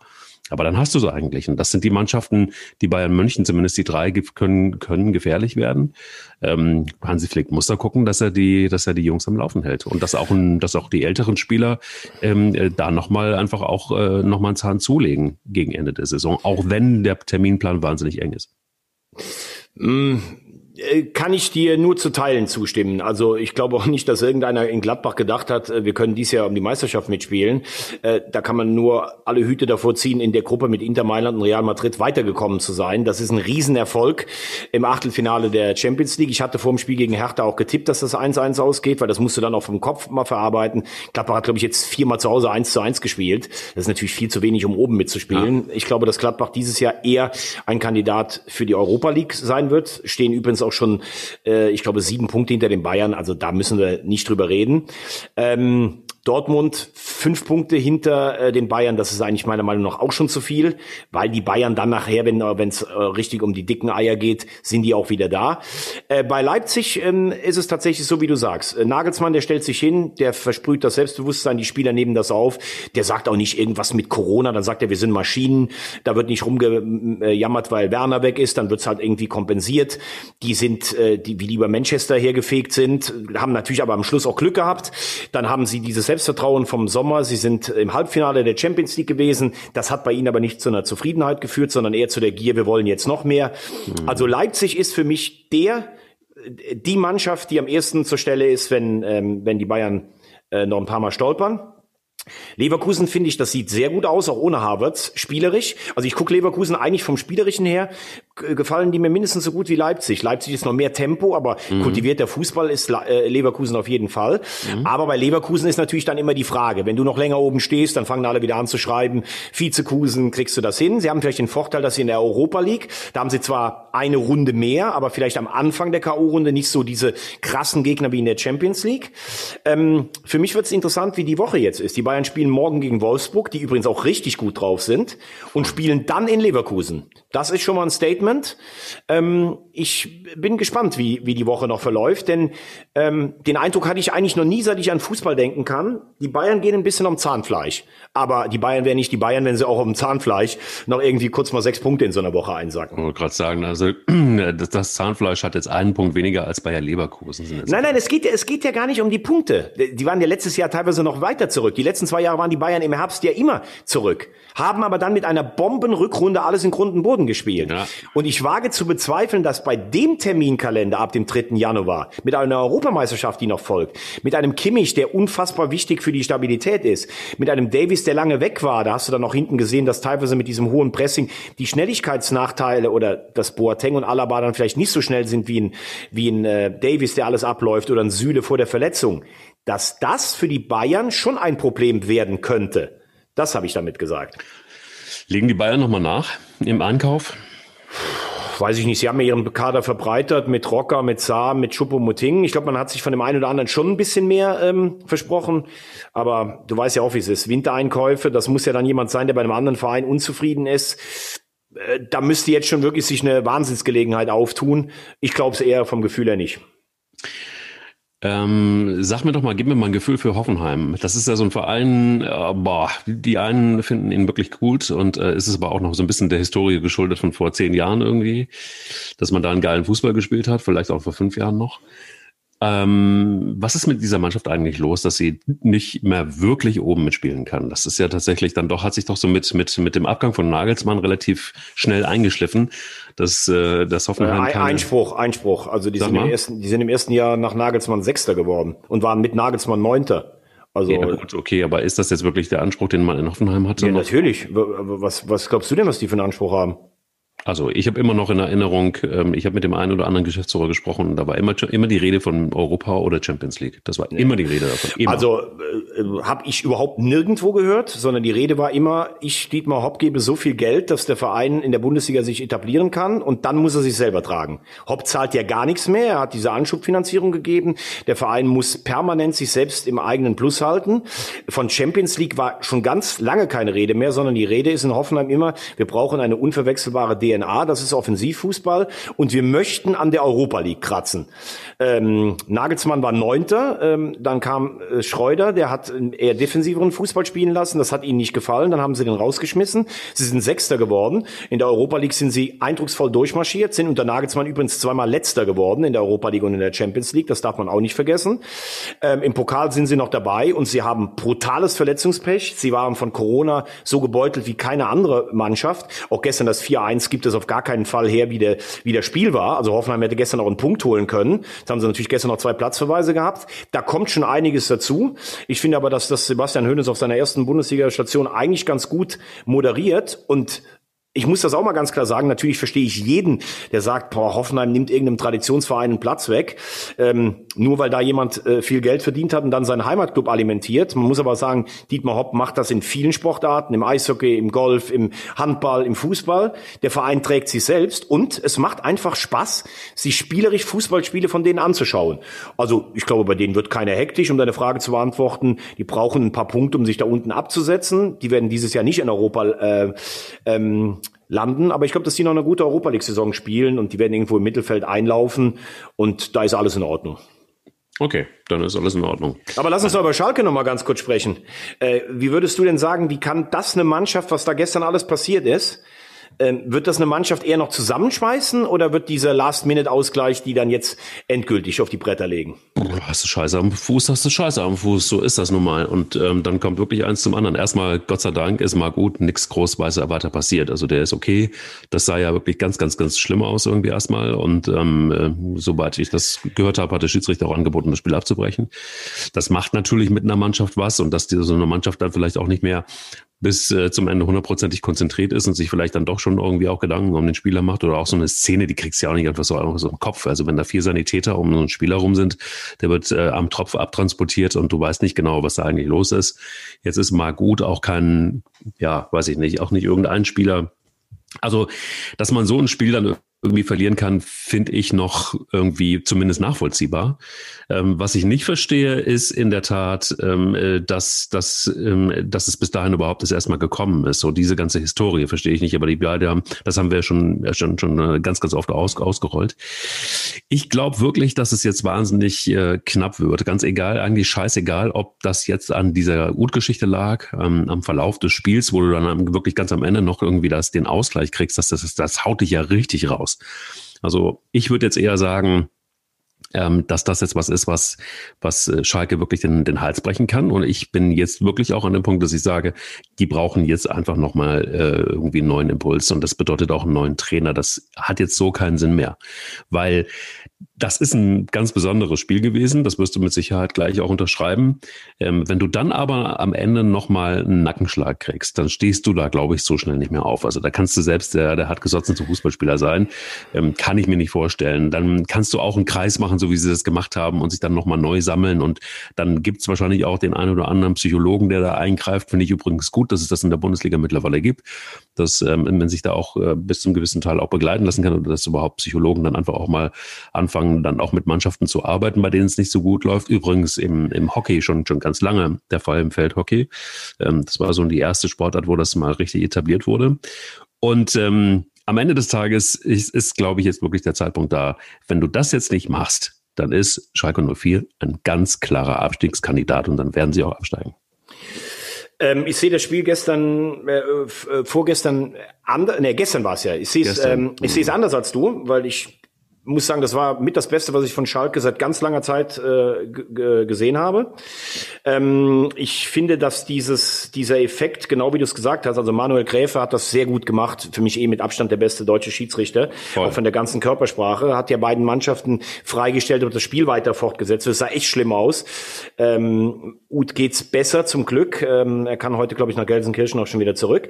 Aber dann hast du sie eigentlich. Und das sind die Mannschaften, die Bayern München, zumindest die drei, können, können gefährlich werden. Ähm, Hansi Flick muss da gucken, dass er die, dass er die Jungs am Laufen hält. Und dass auch, dass auch die älteren Spieler ähm, äh, da nochmal einfach auch äh, nochmal einen Zahn zulegen gegen Ende der Saison, auch wenn der Terminplan wahnsinnig eng ist. Mm, kann ich dir nur zu Teilen zustimmen. Also ich glaube auch nicht, dass irgendeiner in Gladbach gedacht hat, äh, wir können dies Jahr um die Meisterschaft mitspielen. Äh, da kann man nur alle Hüte davor ziehen, in der Gruppe mit Inter Mailand und Real Madrid weitergekommen zu sein. Das ist ein Riesenerfolg im Achtelfinale der Champions League. Ich hatte vor dem Spiel gegen Hertha auch getippt, dass das 1-1 ausgeht, weil das musst du dann auch vom Kopf mal verarbeiten. Gladbach hat, glaube ich, jetzt viermal zu Hause 1 zu 1 gespielt. Das ist natürlich viel zu wenig, um oben mitzuspielen. Ja. Ich glaube, dass Gladbach dieses Jahr eher ein Kandidat für die Europa League sein wird. Stehen übrigens auch schon, äh, ich glaube, sieben Punkte hinter den Bayern. Also da müssen wir nicht drüber reden. Ähm, Dortmund fünf Punkte hinter äh, den Bayern, das ist eigentlich meiner Meinung nach auch schon zu viel, weil die Bayern dann nachher, wenn äh, es äh, richtig um die dicken Eier geht, sind die auch wieder da. Äh, bei Leipzig ähm, ist es tatsächlich so, wie du sagst. Äh, Nagelsmann, der stellt sich hin, der versprüht das Selbstbewusstsein, die Spieler nehmen das auf. Der sagt auch nicht irgendwas mit Corona, dann sagt er, wir sind Maschinen. Da wird nicht rumgejammert, weil Werner weg ist, dann wird's halt irgendwie kompensiert. Die sind, äh, die wie die über Manchester hergefegt sind, haben natürlich aber am Schluss auch Glück gehabt. Dann haben sie dieses Selbstvertrauen vom Sommer. Sie sind im Halbfinale der Champions League gewesen. Das hat bei ihnen aber nicht zu einer Zufriedenheit geführt, sondern eher zu der Gier, wir wollen jetzt noch mehr. Mhm. Also Leipzig ist für mich der, die Mannschaft, die am ersten zur Stelle ist, wenn, ähm, wenn die Bayern äh, noch ein paar Mal stolpern. Leverkusen finde ich, das sieht sehr gut aus, auch ohne Harvards, spielerisch. Also ich gucke Leverkusen eigentlich vom Spielerischen her, gefallen die mir mindestens so gut wie Leipzig. Leipzig ist noch mehr Tempo, aber mhm. kultivierter Fußball ist äh, Leverkusen auf jeden Fall. Mhm. Aber bei Leverkusen ist natürlich dann immer die Frage, wenn du noch länger oben stehst, dann fangen alle wieder an zu schreiben, Vizekusen, kriegst du das hin? Sie haben vielleicht den Vorteil, dass sie in der Europa League, da haben sie zwar eine Runde mehr, aber vielleicht am Anfang der K.O.-Runde nicht so diese krassen Gegner wie in der Champions League. Ähm, für mich wird es interessant, wie die Woche jetzt ist. Die Bayern spielen morgen gegen Wolfsburg, die übrigens auch richtig gut drauf sind, und spielen dann in Leverkusen. Das ist schon mal ein Statement. Ähm, ich bin gespannt, wie, wie die Woche noch verläuft, denn ähm, den Eindruck hatte ich eigentlich noch nie, seit ich an Fußball denken kann. Die Bayern gehen ein bisschen um Zahnfleisch. Aber die Bayern wären nicht die Bayern, wenn sie auch um Zahnfleisch noch irgendwie kurz mal sechs Punkte in so einer Woche einsacken. Ich wollte gerade sagen, also das Zahnfleisch hat jetzt einen Punkt weniger als Bayer Leverkusen. Nein, nein, es geht, es geht ja gar nicht um die Punkte. Die waren ja letztes Jahr teilweise noch weiter zurück. Die letzten zwei Jahre waren die Bayern im Herbst ja immer zurück. Haben aber dann mit einer Bombenrückrunde alles in Grund und Boden gespielt. Ja. Und ich wage zu bezweifeln, dass bei dem Terminkalender ab dem 3. Januar, mit einer Europameisterschaft, die noch folgt, mit einem Kimmich, der unfassbar wichtig für die Stabilität ist, mit einem Davis, der lange weg war, da hast du dann noch hinten gesehen, dass teilweise mit diesem hohen Pressing die Schnelligkeitsnachteile oder das Boateng und Alaba dann vielleicht nicht so schnell sind wie ein, wie ein äh, Davis, der alles abläuft oder ein Süle vor der Verletzung. Dass das für die Bayern schon ein Problem werden könnte. Das habe ich damit gesagt. Legen die Bayern nochmal nach im Einkauf? weiß ich nicht, sie haben ja ihren Kader verbreitert mit Rocker, mit Saar, mit Schuppomoting. Ich glaube, man hat sich von dem einen oder anderen schon ein bisschen mehr ähm, versprochen. Aber du weißt ja auch, wie es ist. Wintereinkäufe, das muss ja dann jemand sein, der bei einem anderen Verein unzufrieden ist. Äh, da müsste jetzt schon wirklich sich eine Wahnsinnsgelegenheit auftun. Ich glaube es eher vom Gefühl her nicht. Ähm, sag mir doch mal, gib mir mal ein Gefühl für Hoffenheim. Das ist ja so ein Verein, äh, boah, die einen finden ihn wirklich gut und äh, ist es aber auch noch so ein bisschen der Historie geschuldet von vor zehn Jahren irgendwie, dass man da einen geilen Fußball gespielt hat, vielleicht auch vor fünf Jahren noch. Ähm, was ist mit dieser Mannschaft eigentlich los, dass sie nicht mehr wirklich oben mitspielen kann? Das ist ja tatsächlich dann doch, hat sich doch so mit, mit, mit dem Abgang von Nagelsmann relativ schnell eingeschliffen, dass, äh, das Hoffenheim äh, Einspruch, Einspruch. Also die sind, im ersten, die sind im ersten Jahr nach Nagelsmann Sechster geworden und waren mit Nagelsmann Neunter. Also, ja, gut, okay, aber ist das jetzt wirklich der Anspruch, den man in Hoffenheim hatte? Ja, noch? natürlich. Was, was glaubst du denn, was die für einen Anspruch haben? Also ich habe immer noch in Erinnerung, ähm, ich habe mit dem einen oder anderen Geschäftsführer gesprochen und da war immer, immer die Rede von Europa oder Champions League. Das war ja. immer die Rede davon. Immer. Also äh, habe ich überhaupt nirgendwo gehört, sondern die Rede war immer, ich Dietmar Hopp gebe so viel Geld, dass der Verein in der Bundesliga sich etablieren kann und dann muss er sich selber tragen. Hopp zahlt ja gar nichts mehr, er hat diese Anschubfinanzierung gegeben. Der Verein muss permanent sich selbst im eigenen Plus halten. Von Champions League war schon ganz lange keine Rede mehr, sondern die Rede ist in Hoffenheim immer, wir brauchen eine unverwechselbare DNA, das ist Offensivfußball und wir möchten an der Europa League kratzen. Ähm, Nagelsmann war Neunter, ähm, dann kam äh, Schreuder, der hat eher defensiveren Fußball spielen lassen, das hat ihnen nicht gefallen, dann haben sie den rausgeschmissen. Sie sind Sechster geworden. In der Europa League sind sie eindrucksvoll durchmarschiert, sind unter Nagelsmann übrigens zweimal Letzter geworden in der Europa League und in der Champions League, das darf man auch nicht vergessen. Ähm, Im Pokal sind sie noch dabei und sie haben brutales Verletzungspech. Sie waren von Corona so gebeutelt wie keine andere Mannschaft. Auch gestern das 4-1 gibt es auf gar keinen Fall her, wie der, wie der Spiel war. Also Hoffenheim hätte gestern auch einen Punkt holen können. Jetzt haben sie natürlich gestern noch zwei Platzverweise gehabt. Da kommt schon einiges dazu. Ich finde aber, dass das Sebastian Hoeneß auf seiner ersten Bundesliga-Station eigentlich ganz gut moderiert und ich muss das auch mal ganz klar sagen, natürlich verstehe ich jeden, der sagt, boah, Hoffenheim nimmt irgendeinem Traditionsverein einen Platz weg, ähm, nur weil da jemand äh, viel Geld verdient hat und dann seinen Heimatclub alimentiert. Man muss aber sagen, Dietmar Hopp macht das in vielen Sportarten, im Eishockey, im Golf, im Handball, im Fußball. Der Verein trägt sich selbst und es macht einfach Spaß, sich spielerisch Fußballspiele von denen anzuschauen. Also ich glaube, bei denen wird keiner hektisch, um deine Frage zu beantworten. Die brauchen ein paar Punkte, um sich da unten abzusetzen. Die werden dieses Jahr nicht in Europa äh, ähm, landen. Aber ich glaube, dass die noch eine gute Europa League-Saison spielen und die werden irgendwo im Mittelfeld einlaufen und da ist alles in Ordnung. Okay, dann ist alles in Ordnung. Aber lass uns doch über Schalke noch mal ganz kurz sprechen. Äh, wie würdest du denn sagen, wie kann das eine Mannschaft, was da gestern alles passiert ist, ähm, wird das eine Mannschaft eher noch zusammenschmeißen oder wird dieser Last-Minute-Ausgleich die dann jetzt endgültig auf die Bretter legen? Hast du Scheiße am Fuß, hast du Scheiße am Fuß, so ist das nun mal. Und ähm, dann kommt wirklich eins zum anderen. Erstmal, Gott sei Dank, ist mal gut, nichts groß weiter passiert. Also der ist okay. Das sah ja wirklich ganz, ganz, ganz schlimm aus irgendwie erstmal. Und ähm, äh, sobald ich das gehört habe, hat der Schiedsrichter auch angeboten, das Spiel abzubrechen. Das macht natürlich mit einer Mannschaft was und dass die, so eine Mannschaft dann vielleicht auch nicht mehr bis äh, zum Ende hundertprozentig konzentriert ist und sich vielleicht dann doch schon irgendwie auch Gedanken um den Spieler macht oder auch so eine Szene, die kriegst du ja auch nicht einfach so, einfach so im Kopf. Also wenn da vier Sanitäter um so einen Spieler rum sind, der wird äh, am Tropf abtransportiert und du weißt nicht genau, was da eigentlich los ist. Jetzt ist mal gut, auch kein, ja, weiß ich nicht, auch nicht irgendein Spieler. Also, dass man so ein Spiel dann irgendwie verlieren kann, finde ich noch irgendwie zumindest nachvollziehbar. Ähm, was ich nicht verstehe, ist in der Tat, ähm, äh, dass, dass, ähm, dass es bis dahin überhaupt das erstmal gekommen ist. So diese ganze Historie verstehe ich nicht, aber die beide haben, das haben wir schon, schon, schon äh, ganz, ganz oft aus, ausgerollt. Ich glaube wirklich, dass es jetzt wahnsinnig äh, knapp wird. Ganz egal, eigentlich scheißegal, ob das jetzt an dieser Utgeschichte lag, ähm, am Verlauf des Spiels, wo du dann wirklich ganz am Ende noch irgendwie das, den Ausgleich kriegst, das, das, das haut dich ja richtig raus aus. Also ich würde jetzt eher sagen, ähm, dass das jetzt was ist, was, was äh, Schalke wirklich den, den Hals brechen kann. Und ich bin jetzt wirklich auch an dem Punkt, dass ich sage, die brauchen jetzt einfach nochmal äh, irgendwie einen neuen Impuls. Und das bedeutet auch einen neuen Trainer. Das hat jetzt so keinen Sinn mehr. Weil das ist ein ganz besonderes Spiel gewesen. Das wirst du mit Sicherheit gleich auch unterschreiben. Ähm, wenn du dann aber am Ende nochmal einen Nackenschlag kriegst, dann stehst du da, glaube ich, so schnell nicht mehr auf. Also da kannst du selbst der, der hartgesottene Fußballspieler sein. Ähm, kann ich mir nicht vorstellen. Dann kannst du auch einen Kreis machen, so wie sie das gemacht haben und sich dann nochmal neu sammeln. Und dann gibt es wahrscheinlich auch den einen oder anderen Psychologen, der da eingreift. Finde ich übrigens gut, dass es das in der Bundesliga mittlerweile gibt, dass ähm, man sich da auch äh, bis zum gewissen Teil auch begleiten lassen kann oder dass überhaupt Psychologen dann einfach auch mal anfangen, dann auch mit Mannschaften zu arbeiten, bei denen es nicht so gut läuft. Übrigens im, im Hockey schon, schon ganz lange der Fall im Feldhockey. Ähm, das war so die erste Sportart, wo das mal richtig etabliert wurde. Und ähm, am Ende des Tages ist, ist glaube ich, jetzt wirklich der Zeitpunkt da. Wenn du das jetzt nicht machst, dann ist Schalke 04 ein ganz klarer Abstiegskandidat und dann werden sie auch absteigen. Ähm, ich sehe das Spiel gestern, äh, äh vorgestern, anders, ne, gestern war es ja. Ich sehe es, ähm, ich sehe es anders als du, weil ich muss sagen, das war mit das Beste, was ich von Schalke seit ganz langer Zeit äh, gesehen habe. Ähm, ich finde, dass dieses, dieser Effekt, genau wie du es gesagt hast, also Manuel Gräfe hat das sehr gut gemacht. Für mich eh mit Abstand der beste deutsche Schiedsrichter. Voll. Auch von der ganzen Körpersprache. Hat ja beiden Mannschaften freigestellt und das Spiel weiter fortgesetzt. Das sah echt schlimm aus. Ähm, Ut geht's besser zum Glück. Ähm, er kann heute, glaube ich, nach Gelsenkirchen auch schon wieder zurück.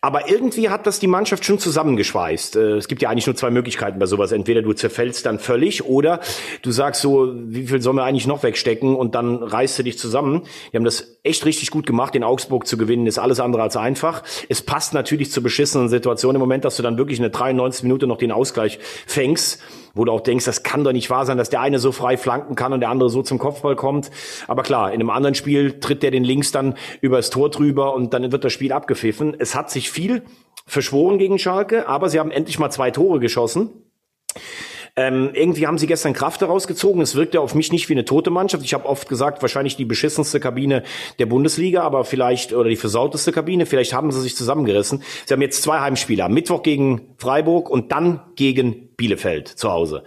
Aber irgendwie hat das die Mannschaft schon zusammengeschweißt. Äh, es gibt ja eigentlich nur zwei Möglichkeiten bei sowas. Entweder du zerfällst dann völlig oder du sagst so, wie viel sollen wir eigentlich noch wegstecken und dann reißt du dich zusammen. Die haben das echt richtig gut gemacht. In Augsburg zu gewinnen ist alles andere als einfach. Es passt natürlich zur beschissenen Situation im Moment, dass du dann wirklich in der 93 Minute noch den Ausgleich fängst wo du auch denkst, das kann doch nicht wahr sein, dass der eine so frei flanken kann und der andere so zum Kopfball kommt. Aber klar, in einem anderen Spiel tritt der den links dann übers Tor drüber und dann wird das Spiel abgepfiffen. Es hat sich viel verschworen gegen Schalke, aber sie haben endlich mal zwei Tore geschossen. Ähm, irgendwie haben sie gestern Kraft daraus gezogen. Es wirkte auf mich nicht wie eine tote Mannschaft. Ich habe oft gesagt, wahrscheinlich die beschissenste Kabine der Bundesliga, aber vielleicht, oder die versauteste Kabine, vielleicht haben sie sich zusammengerissen. Sie haben jetzt zwei Heimspieler. Mittwoch gegen Freiburg und dann gegen Bielefeld zu Hause.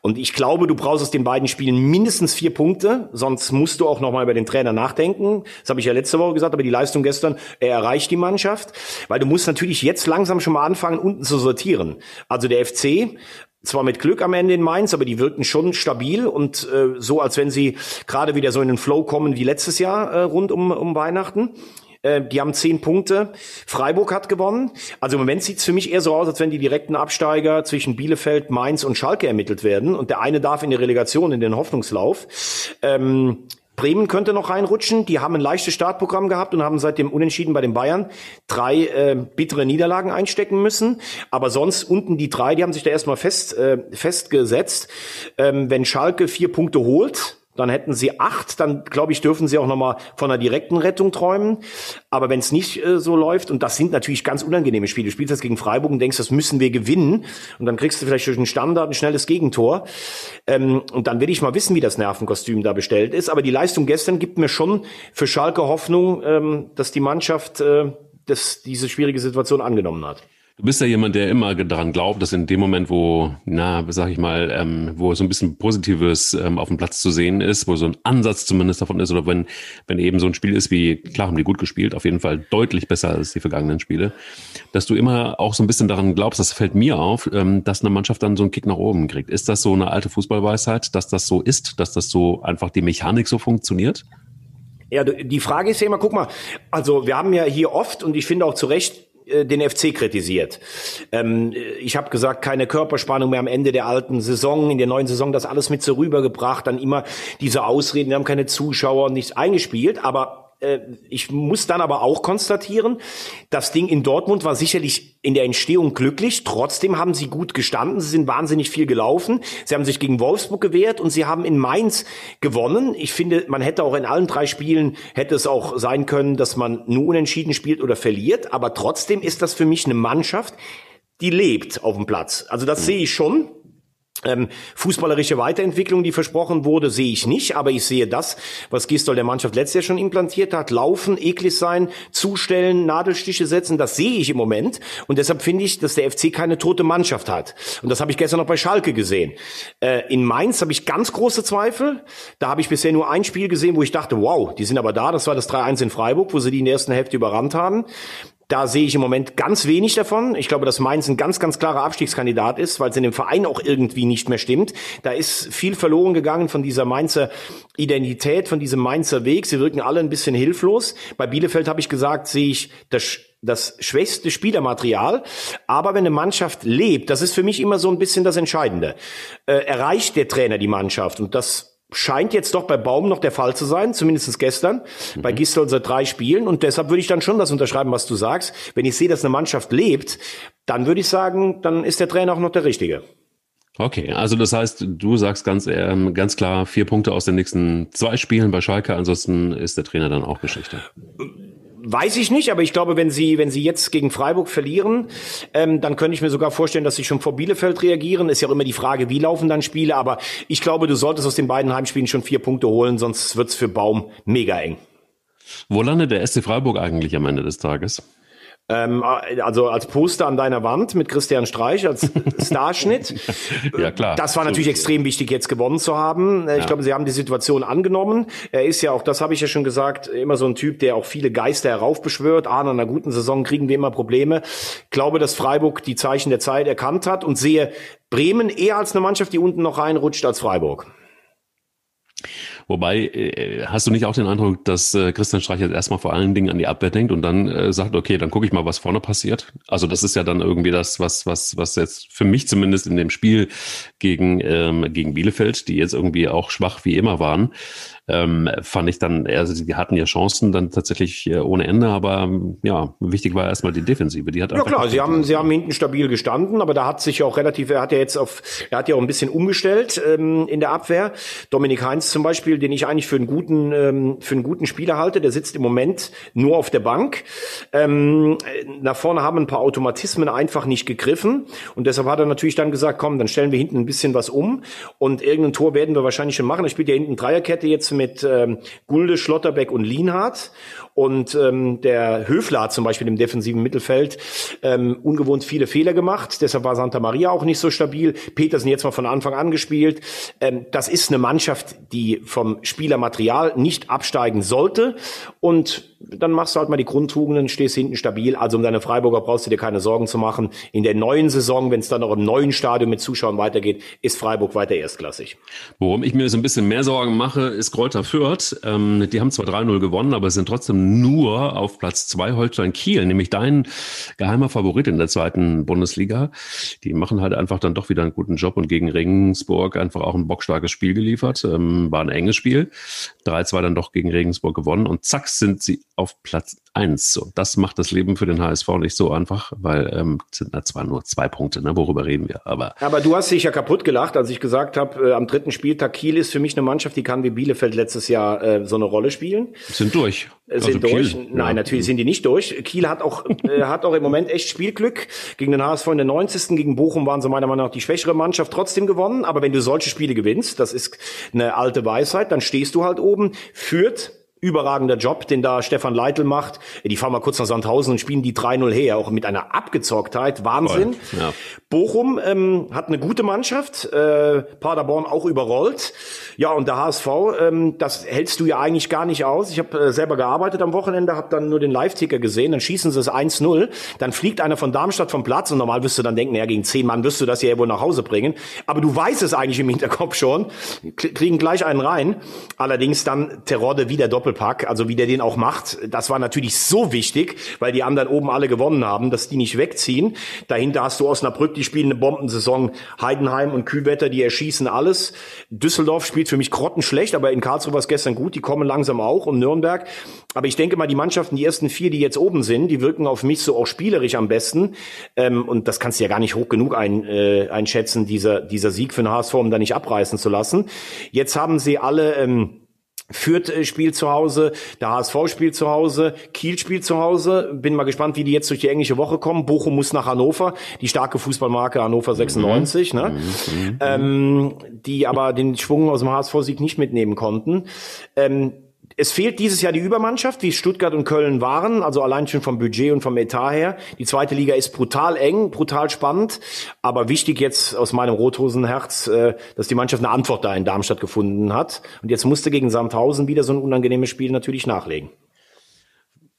Und ich glaube, du brauchst aus den beiden Spielen mindestens vier Punkte, sonst musst du auch nochmal über den Trainer nachdenken. Das habe ich ja letzte Woche gesagt, aber die Leistung gestern, er erreicht die Mannschaft, weil du musst natürlich jetzt langsam schon mal anfangen, unten zu sortieren. Also der FC zwar mit Glück am Ende in Mainz, aber die wirkten schon stabil und äh, so, als wenn sie gerade wieder so in den Flow kommen wie letztes Jahr äh, rund um, um Weihnachten. Äh, die haben zehn Punkte. Freiburg hat gewonnen. Also im Moment sieht's für mich eher so aus, als wenn die direkten Absteiger zwischen Bielefeld, Mainz und Schalke ermittelt werden. Und der eine darf in die Relegation, in den Hoffnungslauf. Ähm, Bremen könnte noch reinrutschen. Die haben ein leichtes Startprogramm gehabt und haben seit dem Unentschieden bei den Bayern drei äh, bittere Niederlagen einstecken müssen. Aber sonst unten die drei, die haben sich da erstmal fest, äh, festgesetzt. Ähm, wenn Schalke vier Punkte holt, dann hätten sie acht, dann glaube ich, dürfen sie auch nochmal von einer direkten Rettung träumen. Aber wenn es nicht äh, so läuft, und das sind natürlich ganz unangenehme Spiele, du spielst das gegen Freiburg und denkst, das müssen wir gewinnen, und dann kriegst du vielleicht durch einen Standard ein schnelles Gegentor. Ähm, und dann will ich mal wissen, wie das Nervenkostüm da bestellt ist. Aber die Leistung gestern gibt mir schon für Schalke Hoffnung, ähm, dass die Mannschaft äh, das, diese schwierige Situation angenommen hat. Du bist ja jemand, der immer daran glaubt, dass in dem Moment, wo, na, sag ich mal, ähm, wo so ein bisschen Positives ähm, auf dem Platz zu sehen ist, wo so ein Ansatz zumindest davon ist, oder wenn, wenn eben so ein Spiel ist wie, klar haben die gut gespielt, auf jeden Fall deutlich besser als die vergangenen Spiele, dass du immer auch so ein bisschen daran glaubst, das fällt mir auf, ähm, dass eine Mannschaft dann so einen Kick nach oben kriegt. Ist das so eine alte Fußballweisheit, dass das so ist, dass das so einfach die Mechanik so funktioniert? Ja, die Frage ist ja immer, guck mal, also wir haben ja hier oft und ich finde auch zu Recht den FC kritisiert. Ähm, ich habe gesagt, keine Körperspannung mehr am Ende der alten Saison, in der neuen Saison das alles mit so rübergebracht, dann immer diese Ausreden, wir haben keine Zuschauer, nichts eingespielt, aber äh, ich muss dann aber auch konstatieren, das Ding in Dortmund war sicherlich in der Entstehung glücklich. Trotzdem haben sie gut gestanden. Sie sind wahnsinnig viel gelaufen. Sie haben sich gegen Wolfsburg gewehrt und sie haben in Mainz gewonnen. Ich finde, man hätte auch in allen drei Spielen hätte es auch sein können, dass man nur unentschieden spielt oder verliert. Aber trotzdem ist das für mich eine Mannschaft, die lebt auf dem Platz. Also das sehe ich schon. Ähm, fußballerische Weiterentwicklung, die versprochen wurde, sehe ich nicht, aber ich sehe das, was Gistol der Mannschaft letztes Jahr schon implantiert hat, laufen, eklig sein, zustellen, Nadelstiche setzen, das sehe ich im Moment. Und deshalb finde ich, dass der FC keine tote Mannschaft hat. Und das habe ich gestern noch bei Schalke gesehen. Äh, in Mainz habe ich ganz große Zweifel, da habe ich bisher nur ein Spiel gesehen, wo ich dachte, wow, die sind aber da, das war das 3-1 in Freiburg, wo sie die in der ersten Hälfte überrannt haben. Da sehe ich im Moment ganz wenig davon. Ich glaube, dass Mainz ein ganz, ganz klarer Abstiegskandidat ist, weil es in dem Verein auch irgendwie nicht mehr stimmt. Da ist viel verloren gegangen von dieser Mainzer Identität, von diesem Mainzer Weg. Sie wirken alle ein bisschen hilflos. Bei Bielefeld habe ich gesagt, sehe ich das das schwächste Spielermaterial. Aber wenn eine Mannschaft lebt, das ist für mich immer so ein bisschen das Entscheidende. Äh, erreicht der Trainer die Mannschaft? Und das scheint jetzt doch bei Baum noch der Fall zu sein, zumindest gestern. Mhm. Bei Gistel seit drei Spielen. Und deshalb würde ich dann schon das unterschreiben, was du sagst. Wenn ich sehe, dass eine Mannschaft lebt, dann würde ich sagen, dann ist der Trainer auch noch der Richtige. Okay, also das heißt, du sagst ganz, ähm, ganz klar vier Punkte aus den nächsten zwei Spielen bei Schalke, ansonsten ist der Trainer dann auch Geschichte. Weiß ich nicht, aber ich glaube, wenn sie, wenn sie jetzt gegen Freiburg verlieren, ähm, dann könnte ich mir sogar vorstellen, dass sie schon vor Bielefeld reagieren. Ist ja auch immer die Frage, wie laufen dann Spiele. Aber ich glaube, du solltest aus den beiden Heimspielen schon vier Punkte holen, sonst wird's für Baum mega eng. Wo landet der SC Freiburg eigentlich am Ende des Tages? Ähm, also als Poster an deiner Wand mit Christian Streich als Starschnitt. ja, klar. Das war natürlich so. extrem wichtig, jetzt gewonnen zu haben. Äh, ich ja. glaube, sie haben die Situation angenommen. Er ist ja auch, das habe ich ja schon gesagt, immer so ein Typ, der auch viele Geister heraufbeschwört. Ah, nach einer guten Saison kriegen wir immer Probleme. Ich glaube, dass Freiburg die Zeichen der Zeit erkannt hat und sehe Bremen eher als eine Mannschaft, die unten noch reinrutscht als Freiburg. Wobei, äh, hast du nicht auch den Eindruck, dass äh, Christian Streich jetzt erstmal vor allen Dingen an die Abwehr denkt und dann äh, sagt, okay, dann gucke ich mal, was vorne passiert? Also das ist ja dann irgendwie das, was, was, was jetzt für mich zumindest in dem Spiel gegen, ähm, gegen Bielefeld, die jetzt irgendwie auch schwach wie immer waren, ähm, fand ich dann, also sie hatten ja Chancen dann tatsächlich äh, ohne Ende, aber ja, wichtig war erstmal die Defensive. Die hat ja klar, sie haben, sie haben hinten stabil gestanden, aber da hat sich auch relativ, er hat ja jetzt auf, er hat ja auch ein bisschen umgestellt ähm, in der Abwehr. Dominik Heinz zum Beispiel, den ich eigentlich für einen guten, ähm, für einen guten Spieler halte, der sitzt im Moment nur auf der Bank. Ähm, nach vorne haben ein paar Automatismen einfach nicht gegriffen und deshalb hat er natürlich dann gesagt, komm, dann stellen wir hinten ein bisschen was um und irgendein Tor werden wir wahrscheinlich schon machen. Er spielt ja hinten Dreierkette jetzt mit ähm, Gulde, Schlotterbeck und Lienhardt. Und ähm, der Höfler hat zum Beispiel im defensiven Mittelfeld ähm, ungewohnt viele Fehler gemacht. Deshalb war Santa Maria auch nicht so stabil. Petersen jetzt mal von Anfang an gespielt. Ähm, das ist eine Mannschaft, die vom Spielermaterial nicht absteigen sollte. Und dann machst du halt mal die Grundtugenden, stehst hinten stabil. Also um deine Freiburger brauchst du dir keine Sorgen zu machen. In der neuen Saison, wenn es dann auch im neuen Stadion mit Zuschauern weitergeht, ist Freiburg weiter erstklassig. Worum ich mir so ein bisschen mehr Sorgen mache, ist Kräuter Fürth. Ähm, die haben zwar 3-0 gewonnen, aber sind trotzdem nur auf Platz zwei Holstein Kiel, nämlich dein geheimer Favorit in der zweiten Bundesliga. Die machen halt einfach dann doch wieder einen guten Job und gegen Regensburg einfach auch ein bockstarkes Spiel geliefert. Ähm, war ein enges Spiel. 3-2 dann doch gegen Regensburg gewonnen und zack sind sie auf Platz eins. So, das macht das Leben für den HSV nicht so einfach, weil ähm, sind da zwar nur zwei Punkte, ne, worüber reden wir, aber. Aber du hast dich ja kaputt gelacht, als ich gesagt habe, äh, am dritten Spieltag Kiel ist für mich eine Mannschaft, die kann wie Bielefeld letztes Jahr äh, so eine Rolle spielen. Sind durch. Äh, sind also durch. Kiel, Nein, ja. natürlich sind die nicht durch. Kiel hat auch äh, hat auch im Moment echt Spielglück. Gegen den HSV in der 90. gegen Bochum waren sie meiner Meinung nach die schwächere Mannschaft trotzdem gewonnen. Aber wenn du solche Spiele gewinnst, das ist eine alte Weisheit, dann stehst du halt oben, führt überragender Job, den da Stefan Leitl macht. Die fahren mal kurz nach Sandhausen und spielen die 3-0 her, auch mit einer Abgezocktheit. Wahnsinn. Ja. Bochum ähm, hat eine gute Mannschaft, äh, Paderborn auch überrollt. Ja, und der HSV, ähm, das hältst du ja eigentlich gar nicht aus. Ich habe äh, selber gearbeitet am Wochenende, habe dann nur den Live-Ticker gesehen, dann schießen sie es 1-0, dann fliegt einer von Darmstadt vom Platz und normal wirst du dann denken, ja, gegen zehn Mann wirst du das ja wohl nach Hause bringen. Aber du weißt es eigentlich im Hinterkopf schon, kriegen gleich einen rein. Allerdings dann Terodde wieder doppelt Doppelpack, also wie der den auch macht, das war natürlich so wichtig, weil die anderen oben alle gewonnen haben, dass die nicht wegziehen. Dahinter hast du Osnabrück, die spielen eine Bombensaison, Heidenheim und Kühlwetter, die erschießen alles. Düsseldorf spielt für mich grottenschlecht, aber in Karlsruhe war es gestern gut, die kommen langsam auch und Nürnberg. Aber ich denke mal, die Mannschaften, die ersten vier, die jetzt oben sind, die wirken auf mich so auch spielerisch am besten. Ähm, und das kannst du ja gar nicht hoch genug ein, äh, einschätzen, dieser, dieser Sieg für den HSV, um da nicht abreißen zu lassen. Jetzt haben sie alle ähm, Fürth äh, spielt zu Hause, der HSV spielt zu Hause, Kiel spielt zu Hause. Bin mal gespannt, wie die jetzt durch die englische Woche kommen. Bochum muss nach Hannover, die starke Fußballmarke Hannover 96, mhm. ne? Mhm. mhm. Ähm, die aber den Schwung aus dem HSV-Sieg nicht mitnehmen konnten. Ähm, es fehlt dieses Jahr die Übermannschaft, wie Stuttgart und Köln waren, also allein schon vom Budget und vom Etat her. Die zweite Liga ist brutal eng, brutal spannend, aber wichtig jetzt aus meinem Rothosenherz, äh, dass die Mannschaft eine Antwort da in Darmstadt gefunden hat. Und jetzt musste gegen Sandhausen wieder so ein unangenehmes Spiel natürlich nachlegen.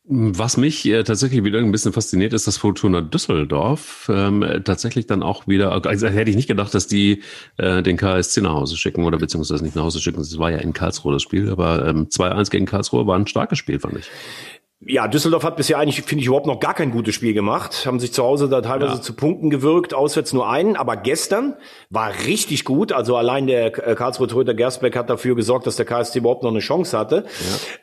Was mich äh, tatsächlich wieder ein bisschen fasziniert, ist, dass Fortuna Düsseldorf ähm, tatsächlich dann auch wieder, also hätte ich nicht gedacht, dass die äh, den KSC nach Hause schicken oder beziehungsweise nicht nach Hause schicken. Das war ja in Karlsruhe das Spiel, aber ähm, 2-1 gegen Karlsruhe war ein starkes Spiel, fand ich. Ja, Düsseldorf hat bisher eigentlich, finde ich, überhaupt noch gar kein gutes Spiel gemacht. Haben sich zu Hause da teilweise ja. zu Punkten gewirkt, auswärts nur einen. Aber gestern war richtig gut. Also allein der äh, Karlsruhe Torhüter Gersbeck hat dafür gesorgt, dass der KSC überhaupt noch eine Chance hatte.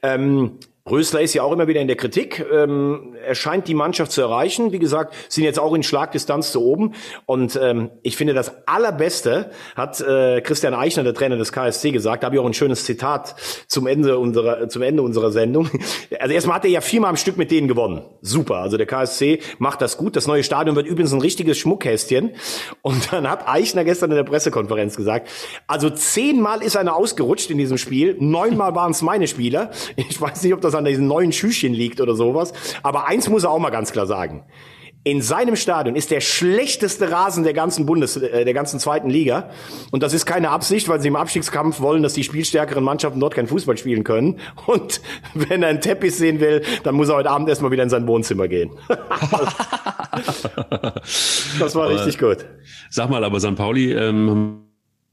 Ja. Ähm, Rösler ist ja auch immer wieder in der Kritik. Ähm, er scheint die Mannschaft zu erreichen. Wie gesagt, sind jetzt auch in Schlagdistanz zu oben. Und ähm, ich finde, das Allerbeste hat äh, Christian Eichner, der Trainer des KSC, gesagt. Da habe ich auch ein schönes Zitat zum Ende unserer, zum Ende unserer Sendung. Also erstmal hat er ja viermal am Stück mit denen gewonnen. Super. Also der KSC macht das gut. Das neue Stadion wird übrigens ein richtiges Schmuckkästchen. Und dann hat Eichner gestern in der Pressekonferenz gesagt, also zehnmal ist einer ausgerutscht in diesem Spiel. Neunmal waren es meine Spieler. Ich weiß nicht, ob das an diesen neuen Schüchchen liegt oder sowas. Aber eins muss er auch mal ganz klar sagen in seinem Stadion ist der schlechteste Rasen der ganzen Bundes, äh, der ganzen zweiten Liga. Und das ist keine Absicht, weil sie im Abstiegskampf wollen, dass die spielstärkeren Mannschaften dort kein Fußball spielen können. Und wenn er einen Teppich sehen will, dann muss er heute Abend erstmal wieder in sein Wohnzimmer gehen. das war richtig gut. Sag mal, aber St. Pauli, ähm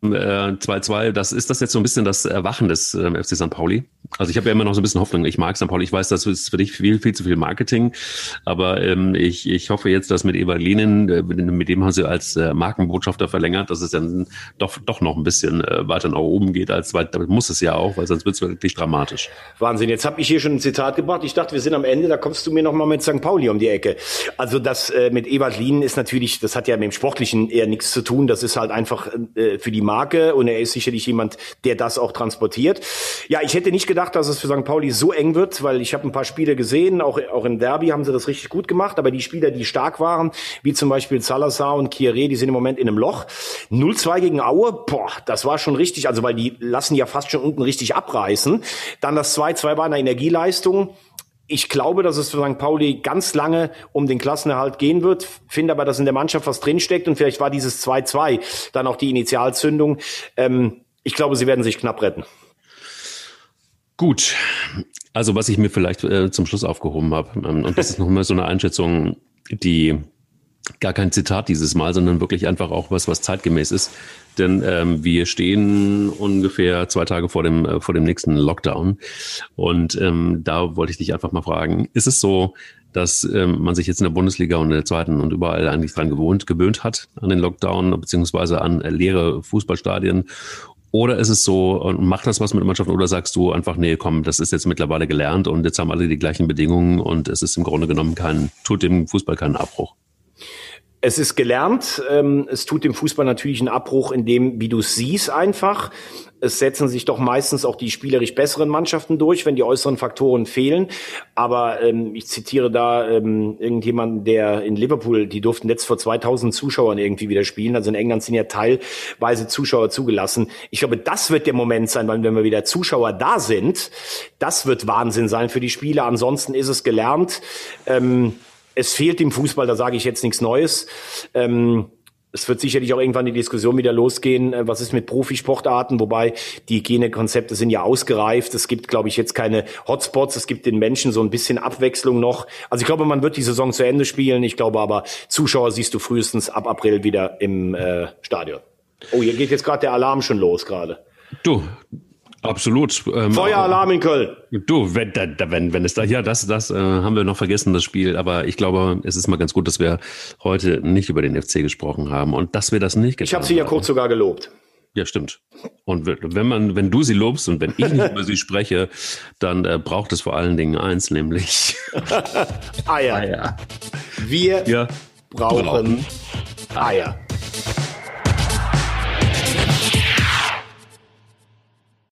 2-2, äh, das ist das jetzt so ein bisschen das Erwachen des äh, FC St. Pauli? Also ich habe ja immer noch so ein bisschen Hoffnung. Ich mag St. Pauli. Ich weiß, das ist für dich viel, viel zu viel Marketing. Aber ähm, ich, ich hoffe jetzt, dass mit Eva Lenin, äh, mit dem haben sie als äh, Markenbotschafter verlängert, dass es dann doch, doch noch ein bisschen äh, weiter nach oben geht als weit. Damit muss es ja auch, weil sonst wird es wirklich dramatisch. Wahnsinn. Jetzt habe ich hier schon ein Zitat gebracht. Ich dachte, wir sind am Ende. Da kommst du mir noch mal mit St. Pauli um die Ecke. Also das äh, mit Ewald Lien ist natürlich, das hat ja mit dem Sportlichen eher nichts zu tun. Das ist halt einfach äh, für die Marke und er ist sicherlich jemand, der das auch transportiert. Ja, ich hätte nicht gedacht, dass es für St. Pauli so eng wird, weil ich habe ein paar Spiele gesehen, auch, auch im Derby haben sie das richtig gut gemacht, aber die Spieler, die stark waren, wie zum Beispiel Salazar und Kieré, die sind im Moment in einem Loch. 0-2 gegen Aue, boah, das war schon richtig, also weil die lassen ja fast schon unten richtig abreißen. Dann das 2-2 war eine Energieleistung. Ich glaube, dass es für St. Pauli ganz lange um den Klassenerhalt gehen wird, finde aber, dass in der Mannschaft was drinsteckt und vielleicht war dieses 2-2 dann auch die Initialzündung. Ähm, ich glaube, sie werden sich knapp retten. Gut, also was ich mir vielleicht äh, zum Schluss aufgehoben habe, ähm, und das ist nochmal so eine Einschätzung, die gar kein Zitat dieses Mal, sondern wirklich einfach auch was, was zeitgemäß ist. Denn ähm, wir stehen ungefähr zwei Tage vor dem, äh, vor dem nächsten Lockdown. Und ähm, da wollte ich dich einfach mal fragen, ist es so, dass ähm, man sich jetzt in der Bundesliga und in der zweiten und überall eigentlich dran gewohnt, gewöhnt hat an den Lockdown beziehungsweise an äh, leere Fußballstadien? Oder ist es so, und macht das was mit der Mannschaft, oder sagst du einfach, nee, komm, das ist jetzt mittlerweile gelernt und jetzt haben alle die gleichen Bedingungen und es ist im Grunde genommen kein, tut dem Fußball keinen Abbruch? Es ist gelernt. Ähm, es tut dem Fußball natürlich einen Abbruch, in dem, wie du es siehst, einfach. Es setzen sich doch meistens auch die spielerisch besseren Mannschaften durch, wenn die äußeren Faktoren fehlen. Aber ähm, ich zitiere da ähm, irgendjemanden, der in Liverpool, die durften jetzt vor 2000 Zuschauern irgendwie wieder spielen. Also in England sind ja teilweise Zuschauer zugelassen. Ich glaube, das wird der Moment sein, weil wenn wir wieder Zuschauer da sind, das wird Wahnsinn sein für die Spieler. Ansonsten ist es gelernt. Ähm, es fehlt im Fußball, da sage ich jetzt nichts Neues. Ähm, es wird sicherlich auch irgendwann die Diskussion wieder losgehen, äh, was ist mit Profisportarten, wobei die Hygienekonzepte sind ja ausgereift. Es gibt, glaube ich, jetzt keine Hotspots. Es gibt den Menschen so ein bisschen Abwechslung noch. Also ich glaube, man wird die Saison zu Ende spielen. Ich glaube aber, Zuschauer siehst du frühestens ab April wieder im äh, Stadion. Oh, hier geht jetzt gerade der Alarm schon los gerade. Du, Absolut. Ähm, Feueralarm in Köln. Du, wenn, da, wenn, wenn es da, ja, das, das äh, haben wir noch vergessen, das Spiel. Aber ich glaube, es ist mal ganz gut, dass wir heute nicht über den FC gesprochen haben und dass wir das nicht getan Ich habe sie ja kurz sogar gelobt. Ja, stimmt. Und wenn man, wenn du sie lobst und wenn ich nicht über sie spreche, dann äh, braucht es vor allen Dingen eins, nämlich Eier. Eier. Wir ja, brauchen, brauchen Eier.